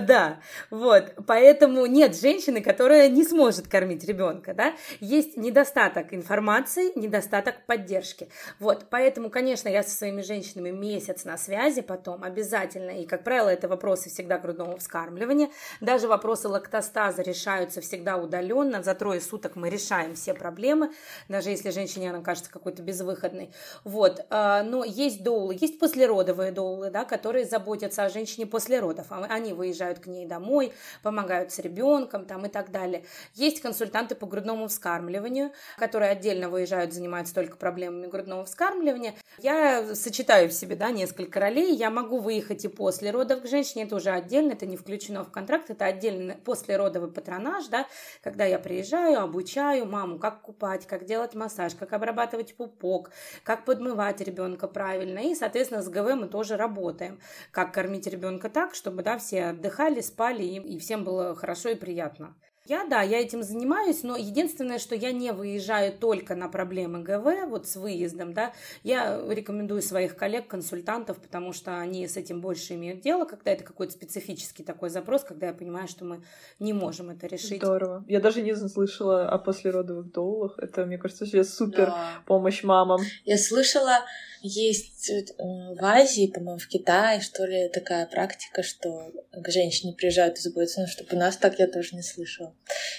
Да, вот, поэтому нет женщины, которая не сможет кормить ребенка, да, есть недостаток информации, недостаток поддержки, вот, поэтому, конечно, я со своими женщинами месяц на связи потом обязательно, и, как правило, это вопросы всегда грудного вскармливания, даже вопросы лактостаза решаются всегда удаленно, за трое суток мы решаем все проблемы, даже если женщине она кажется какой-то безвыходной, вот, а, но есть доулы, есть послеродовые доулы, да, которые заботятся о женщине после родов, а они выезжают приезжают к ней домой, помогают с ребенком там и так далее. Есть консультанты по грудному вскармливанию, которые отдельно выезжают, занимаются только проблемами грудного вскармливания. Я сочетаю в себе, да, несколько ролей. Я могу выехать и после родов к женщине, это уже отдельно, это не включено в контракт, это отдельно послеродовый патронаж, да, когда я приезжаю, обучаю маму, как купать, как делать массаж, как обрабатывать пупок, как подмывать ребенка правильно. И, соответственно, с ГВ мы тоже работаем. Как кормить ребенка так, чтобы, да, все отдыхали спали, и, и всем было хорошо и приятно. Я, да, я этим занимаюсь, но единственное, что я не выезжаю только на проблемы ГВ, вот с выездом, да, я рекомендую своих коллег-консультантов, потому что они с этим больше имеют дело, когда это какой-то специфический такой запрос, когда я понимаю, что мы не можем это решить. Здорово. Я даже не слышала о послеродовых доулах. Это, мне кажется, сейчас супер да. помощь мамам. Я слышала, есть э, в Азии, по-моему, в Китае, что ли, такая практика, что к женщине приезжают и заботятся, ну, чтобы у нас так я тоже не слышала.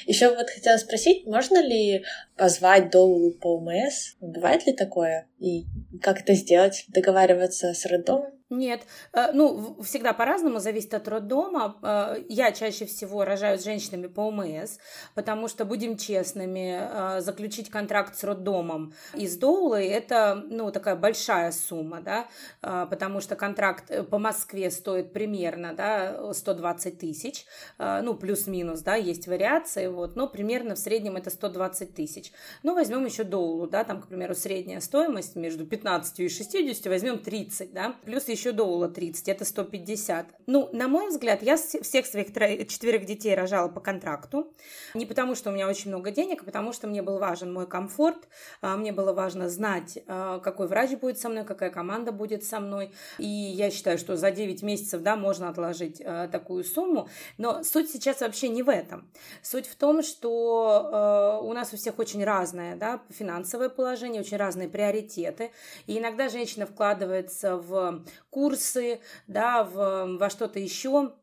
Еще вот хотела спросить, можно ли позвать Доулу по ОМС? Бывает ли такое? И как это сделать? Договариваться с роддомом? Нет, э, ну, всегда по-разному, зависит от роддома. Э, я чаще всего рожаю с женщинами по ОМС, потому что, будем честными, э, заключить контракт с роддомом и с это, ну, такая большая сумма, да, потому что контракт по Москве стоит примерно, да, 120 тысяч, ну, плюс-минус, да, есть вариации, вот, но примерно в среднем это 120 тысяч. Ну, возьмем еще доулу, да, там, к примеру, средняя стоимость между 15 и 60, возьмем 30, да, плюс еще доула 30, это 150. Ну, на мой взгляд, я всех своих четверых детей рожала по контракту. Не потому, что у меня очень много денег, а потому, что мне был важен мой комфорт, а, мне было важно знать, а, какой врач будет со мной, какая команда будет со мной. И я считаю, что за 9 месяцев, да, можно отложить а, такую сумму. Но суть сейчас вообще не в этом. Суть в том, что у нас у всех очень разное, да, финансовое положение, очень разные приоритеты. И иногда женщина вкладывается в курсы, да, в, во что-то еще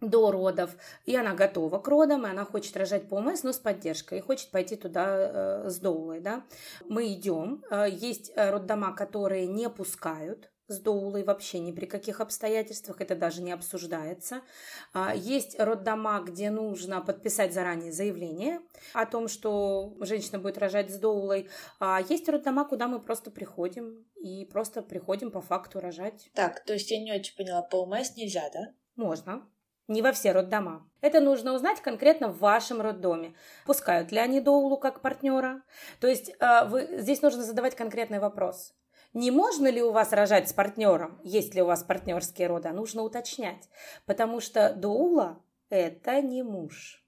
до родов, и она готова к родам, и она хочет рожать по но с поддержкой, и хочет пойти туда э, с доулой, да. Мы идем, э, есть э, роддома, которые не пускают с доулой вообще ни при каких обстоятельствах, это даже не обсуждается. А, есть роддома, где нужно подписать заранее заявление о том, что женщина будет рожать с доулой. А есть роддома, куда мы просто приходим и просто приходим по факту рожать. Так, то есть я не очень поняла, по ОМС нельзя, да? Можно. Не во все роддома. Это нужно узнать конкретно в вашем роддоме. Пускают ли они доулу как партнера? То есть а, вы, здесь нужно задавать конкретный вопрос. Не можно ли у вас рожать с партнером, есть ли у вас партнерские роды, а нужно уточнять. Потому что доула – это не муж.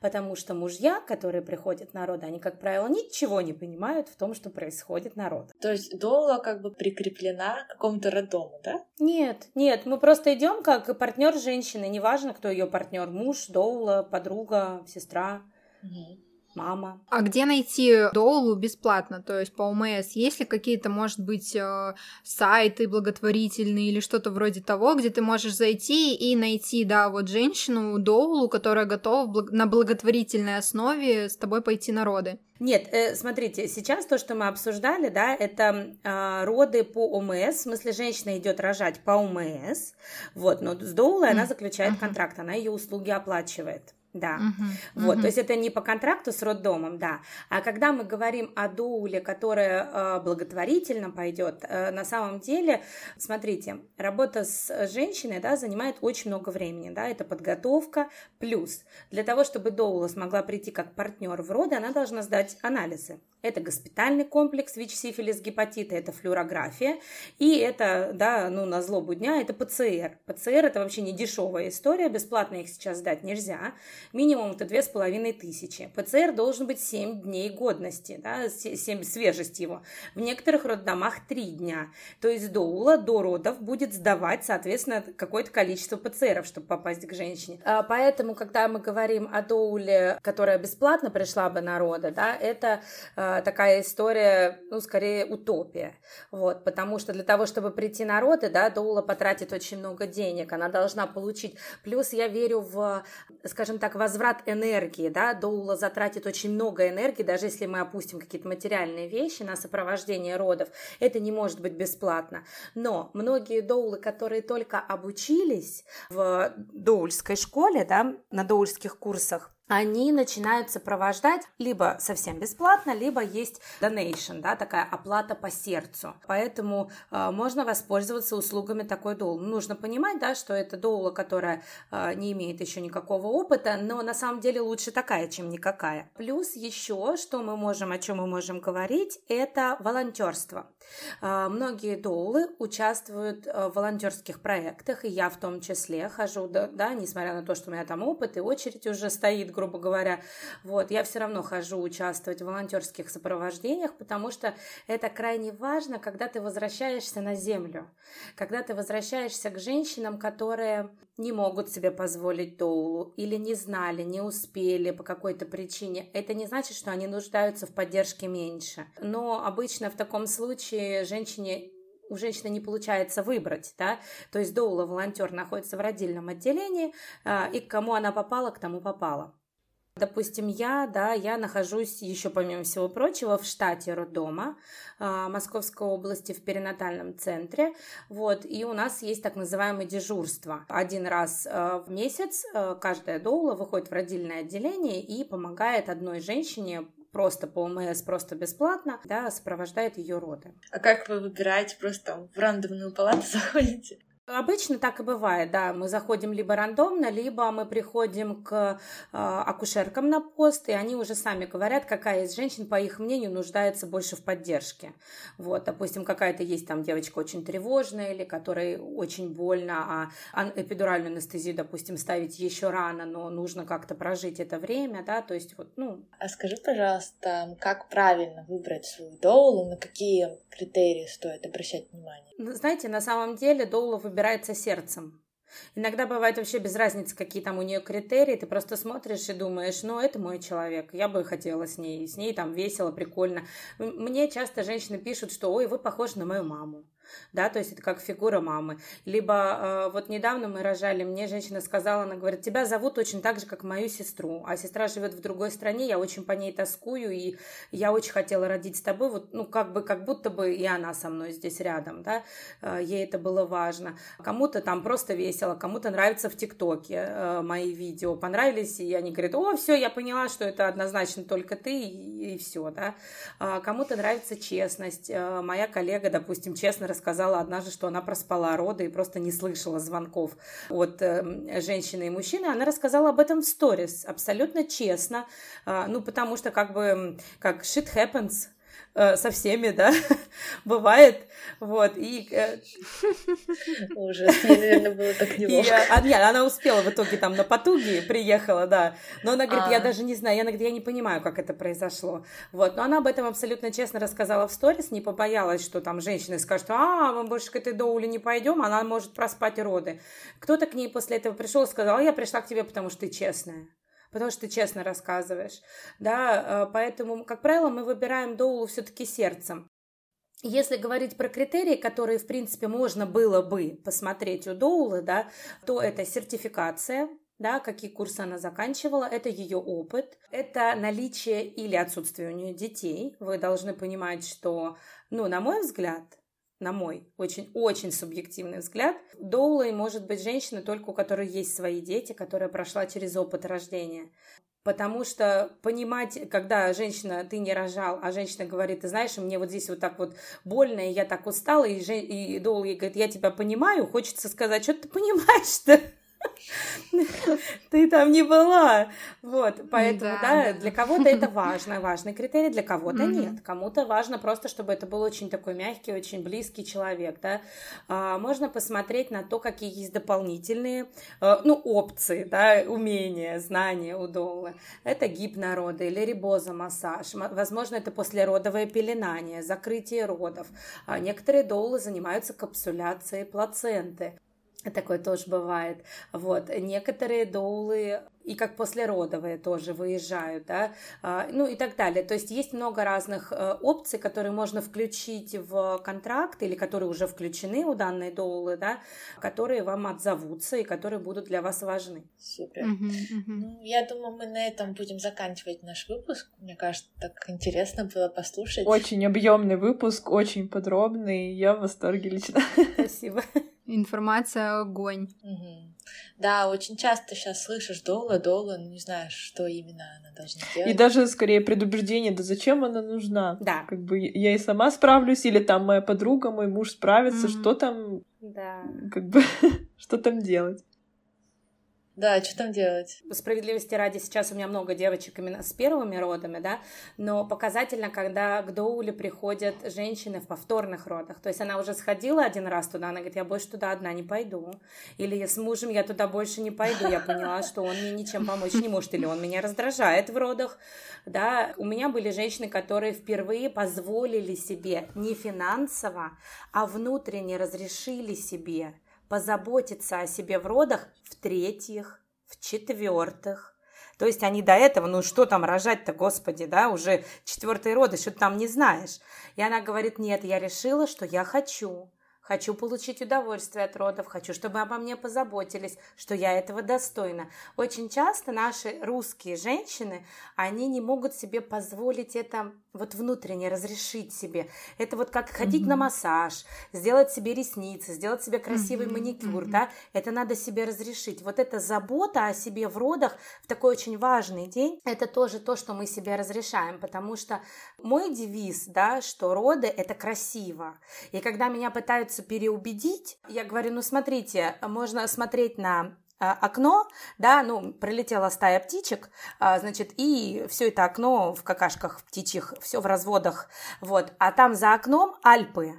Потому что мужья, которые приходят на роды, они, как правило, ничего не понимают в том, что происходит на родах. То есть доула как бы прикреплена к какому-то роддому, да? Нет, нет, мы просто идем как партнер женщины, неважно, кто ее партнер, муж, доула, подруга, сестра. Угу мама. А где найти доулу бесплатно? То есть по ОМС есть ли какие-то, может быть, э, сайты благотворительные или что-то вроде того, где ты можешь зайти и найти, да, вот женщину, доулу, которая готова на благотворительной основе с тобой пойти на роды? Нет, э, смотрите, сейчас то, что мы обсуждали, да, это э, роды по ОМС, в смысле женщина идет рожать по ОМС, вот, но с доулой mm. она заключает uh-huh. контракт, она ее услуги оплачивает. Да, uh-huh, вот, uh-huh. то есть это не по контракту с роддомом, да, а когда мы говорим о доуле, которая э, благотворительно пойдет, э, на самом деле, смотрите, работа с женщиной, да, занимает очень много времени, да, это подготовка, плюс для того, чтобы доула смогла прийти как партнер в роды, она должна сдать анализы. Это госпитальный комплекс ВИЧ, сифилис, гепатита, это флюорография, и это, да, ну, на злобу дня, это ПЦР. ПЦР это вообще не дешевая история, бесплатно их сейчас сдать нельзя, минимум это две с половиной тысячи. ПЦР должен быть 7 дней годности, да, 7 свежести его. В некоторых роддомах 3 дня. То есть доула до родов будет сдавать, соответственно, какое-то количество ПЦРов, чтобы попасть к женщине. А поэтому, когда мы говорим о доуле, которая бесплатно пришла бы на роды, да, это э, такая история, ну, скорее утопия. Вот, потому что для того, чтобы прийти на роды, да, доула потратит очень много денег, она должна получить. Плюс я верю в, скажем так, возврат энергии, да, доула затратит очень много энергии, даже если мы опустим какие-то материальные вещи на сопровождение родов, это не может быть бесплатно. Но многие доулы, которые только обучились в доульской школе, да, на доульских курсах, они начинают сопровождать либо совсем бесплатно, либо есть donation, да, такая оплата по сердцу. Поэтому э, можно воспользоваться услугами такой доул. Нужно понимать, да, что это доула, которая э, не имеет еще никакого опыта, но на самом деле лучше такая, чем никакая. Плюс еще, что мы можем, о чем мы можем говорить, это волонтерство. Э, многие доулы участвуют э, в волонтерских проектах, и я в том числе хожу, да, да, несмотря на то, что у меня там опыт и очередь уже стоит грубо говоря. Вот, я все равно хожу участвовать в волонтерских сопровождениях, потому что это крайне важно, когда ты возвращаешься на землю, когда ты возвращаешься к женщинам, которые не могут себе позволить доулу или не знали, не успели по какой-то причине. Это не значит, что они нуждаются в поддержке меньше. Но обычно в таком случае женщине у женщины не получается выбрать, да, то есть доула волонтер находится в родильном отделении, а, и к кому она попала, к тому попала. Допустим, я, да, я нахожусь еще, помимо всего прочего, в штате роддома э, Московской области в перинатальном центре, вот, и у нас есть так называемое дежурство. Один раз э, в месяц э, каждая доула выходит в родильное отделение и помогает одной женщине просто по ОМС, просто бесплатно, да, сопровождает ее роды. А как вы выбираете? Просто там в рандомную палату заходите? Обычно так и бывает, да. Мы заходим либо рандомно, либо мы приходим к э, акушеркам на пост, и они уже сами говорят, какая из женщин, по их мнению, нуждается больше в поддержке. Вот, допустим, какая-то есть там девочка очень тревожная, или которой очень больно, а эпидуральную анестезию, допустим, ставить еще рано, но нужно как-то прожить это время, да, то есть вот, ну... А скажи, пожалуйста, как правильно выбрать свою доулу, на какие критерии стоит обращать внимание? Знаете, на самом деле доула выбирается сердцем. Иногда бывает вообще без разницы, какие там у нее критерии, ты просто смотришь и думаешь, ну, это мой человек, я бы хотела с ней, с ней там весело, прикольно. Мне часто женщины пишут, что, ой, вы похожи на мою маму да, то есть это как фигура мамы. Либо э, вот недавно мы рожали, мне женщина сказала, она говорит, тебя зовут очень так же, как мою сестру, а сестра живет в другой стране, я очень по ней тоскую, и я очень хотела родить с тобой, вот, ну, как бы, как будто бы и она со мной здесь рядом, да, э, ей это было важно. Кому-то там просто весело, кому-то нравится в ТикТоке э, мои видео, понравились, и они говорят, о, все, я поняла, что это однозначно только ты, и, и все, да. А кому-то нравится честность, моя коллега, допустим, честно рассказывает, сказала однажды, что она проспала роды и просто не слышала звонков от э, женщины и мужчины. Она рассказала об этом в сторис, абсолютно честно, э, ну, потому что как бы, как shit happens, со всеми, да, бывает, вот, и... Э, Ужас, мне, наверное, было так неловко. И, а, нет, она успела в итоге там на потуги приехала, да, но она говорит, я а. даже не знаю, я, говорит, я не понимаю, как это произошло, вот, но она об этом абсолютно честно рассказала в сторис, не побоялась, что там женщины скажут, а, мы больше к этой доуле не пойдем, она может проспать роды. Кто-то к ней после этого пришел и сказал, я пришла к тебе, потому что ты честная потому что ты честно рассказываешь, да, э, поэтому, как правило, мы выбираем доулу все-таки сердцем. Если говорить про критерии, которые, в принципе, можно было бы посмотреть у Доулы, да, то это сертификация, да, какие курсы она заканчивала, это ее опыт, это наличие или отсутствие у нее детей. Вы должны понимать, что, ну, на мой взгляд, на мой очень-очень субъективный взгляд, доулой может быть женщина только у которой есть свои дети, которая прошла через опыт рождения. Потому что понимать, когда женщина, ты не рожал, а женщина говорит, ты знаешь, мне вот здесь вот так вот больно, и я так устала, и, жен... и Доул ей говорит, я тебя понимаю, хочется сказать, что ты понимаешь-то? Ты там не была. Вот, поэтому, да, для кого-то это важно, важный критерий, для кого-то нет. Кому-то важно просто, чтобы это был очень такой мягкий, очень близкий человек, да. А, можно посмотреть на то, какие есть дополнительные, э, ну, опции, да, умения, знания у Долы. Это гипнороды или рибозомассаж. Возможно, это послеродовое пеленание, закрытие родов. А некоторые доулы занимаются капсуляцией плаценты. Такое тоже бывает. Вот. Некоторые доулы и как послеродовые тоже выезжают, да, а, ну и так далее. То есть есть много разных э, опций, которые можно включить в контракт или которые уже включены у данной доулы, да, которые вам отзовутся и которые будут для вас важны. Супер. Угу, угу. Ну, я думаю, мы на этом будем заканчивать наш выпуск. Мне кажется, так интересно было послушать. Очень объемный выпуск, очень подробный. Я в восторге лично. Спасибо. Информация огонь. Угу. Да, очень часто сейчас слышишь Дола, Дола, но не знаешь, что именно она должна делать. И даже скорее предупреждение, да зачем она нужна? Да. Как бы я и сама справлюсь, или там моя подруга, мой муж справится, mm-hmm. что там... Да. Как бы, что там делать? Да, что там делать? Справедливости ради, сейчас у меня много девочек именно с первыми родами, да, но показательно, когда к доуле приходят женщины в повторных родах. То есть она уже сходила один раз туда, она говорит, я больше туда одна не пойду. Или я с мужем, я туда больше не пойду. Я поняла, что он мне ничем помочь не может, или он меня раздражает в родах. Да, у меня были женщины, которые впервые позволили себе не финансово, а внутренне разрешили себе позаботиться о себе в родах в-третьих, в-четвертых. То есть они до этого, ну что там рожать-то, господи, да, уже четвертые роды, что ты там не знаешь. И она говорит, нет, я решила, что я хочу Хочу получить удовольствие от родов, хочу, чтобы обо мне позаботились, что я этого достойна. Очень часто наши русские женщины, они не могут себе позволить это вот внутренне разрешить себе. Это вот как ходить mm-hmm. на массаж, сделать себе ресницы, сделать себе красивый mm-hmm. маникюр, mm-hmm. да, это надо себе разрешить. Вот эта забота о себе в родах в такой очень важный день, это тоже то, что мы себе разрешаем, потому что мой девиз, да, что роды это красиво. И когда меня пытаются пытаются переубедить. Я говорю, ну смотрите, можно смотреть на а, окно, да, ну, прилетела стая птичек, а, значит, и все это окно в какашках птичьих, все в разводах, вот, а там за окном Альпы,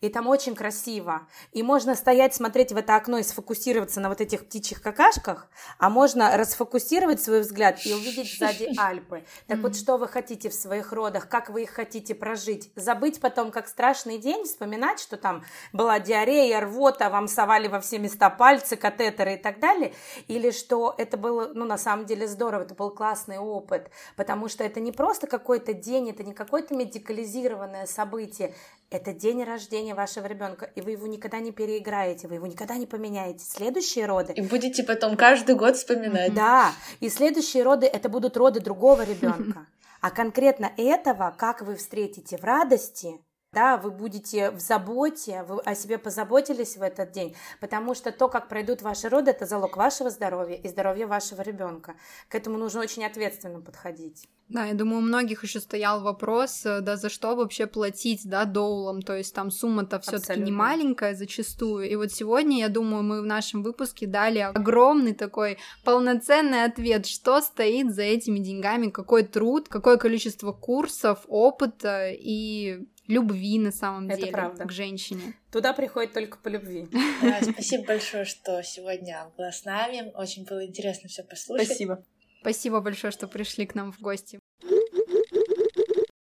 и там очень красиво. И можно стоять, смотреть в это окно и сфокусироваться на вот этих птичьих какашках, а можно расфокусировать свой взгляд и увидеть сзади Альпы. Так вот, что вы хотите в своих родах, как вы их хотите прожить? Забыть потом, как страшный день, вспоминать, что там была диарея, рвота, вам совали во все места пальцы, катетеры и так далее, или что это было, ну, на самом деле здорово, это был классный опыт, потому что это не просто какой-то день, это не какое-то медикализированное событие, это день рождения вашего ребенка, и вы его никогда не переиграете, вы его никогда не поменяете. Следующие роды... И будете потом каждый год вспоминать. Да, и следующие роды это будут роды другого ребенка. А конкретно этого, как вы встретите в радости, да, вы будете в заботе, вы о себе позаботились в этот день, потому что то, как пройдут ваши роды, это залог вашего здоровья и здоровья вашего ребенка. К этому нужно очень ответственно подходить. Да, я думаю, у многих еще стоял вопрос, э, да, за что вообще платить, да, доулам, то есть там сумма-то все-таки не маленькая зачастую. И вот сегодня, я думаю, мы в нашем выпуске дали огромный такой полноценный ответ, что стоит за этими деньгами, какой труд, какое количество курсов, опыта и любви на самом Это деле правда. к женщине. Туда приходит только по любви. Да, спасибо большое, что сегодня была с нами. Очень было интересно все послушать. Спасибо. Спасибо большое, что пришли к нам в гости.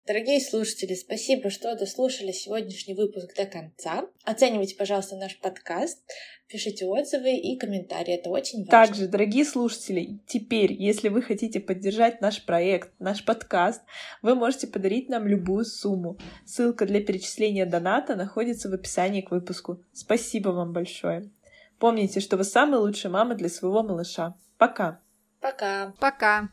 Дорогие слушатели, спасибо, что дослушали сегодняшний выпуск до конца. Оценивайте, пожалуйста, наш подкаст, пишите отзывы и комментарии, это очень важно. Также, дорогие слушатели, теперь, если вы хотите поддержать наш проект, наш подкаст, вы можете подарить нам любую сумму. Ссылка для перечисления доната находится в описании к выпуску. Спасибо вам большое. Помните, что вы самая лучшая мама для своего малыша. Пока! Пока! Пока!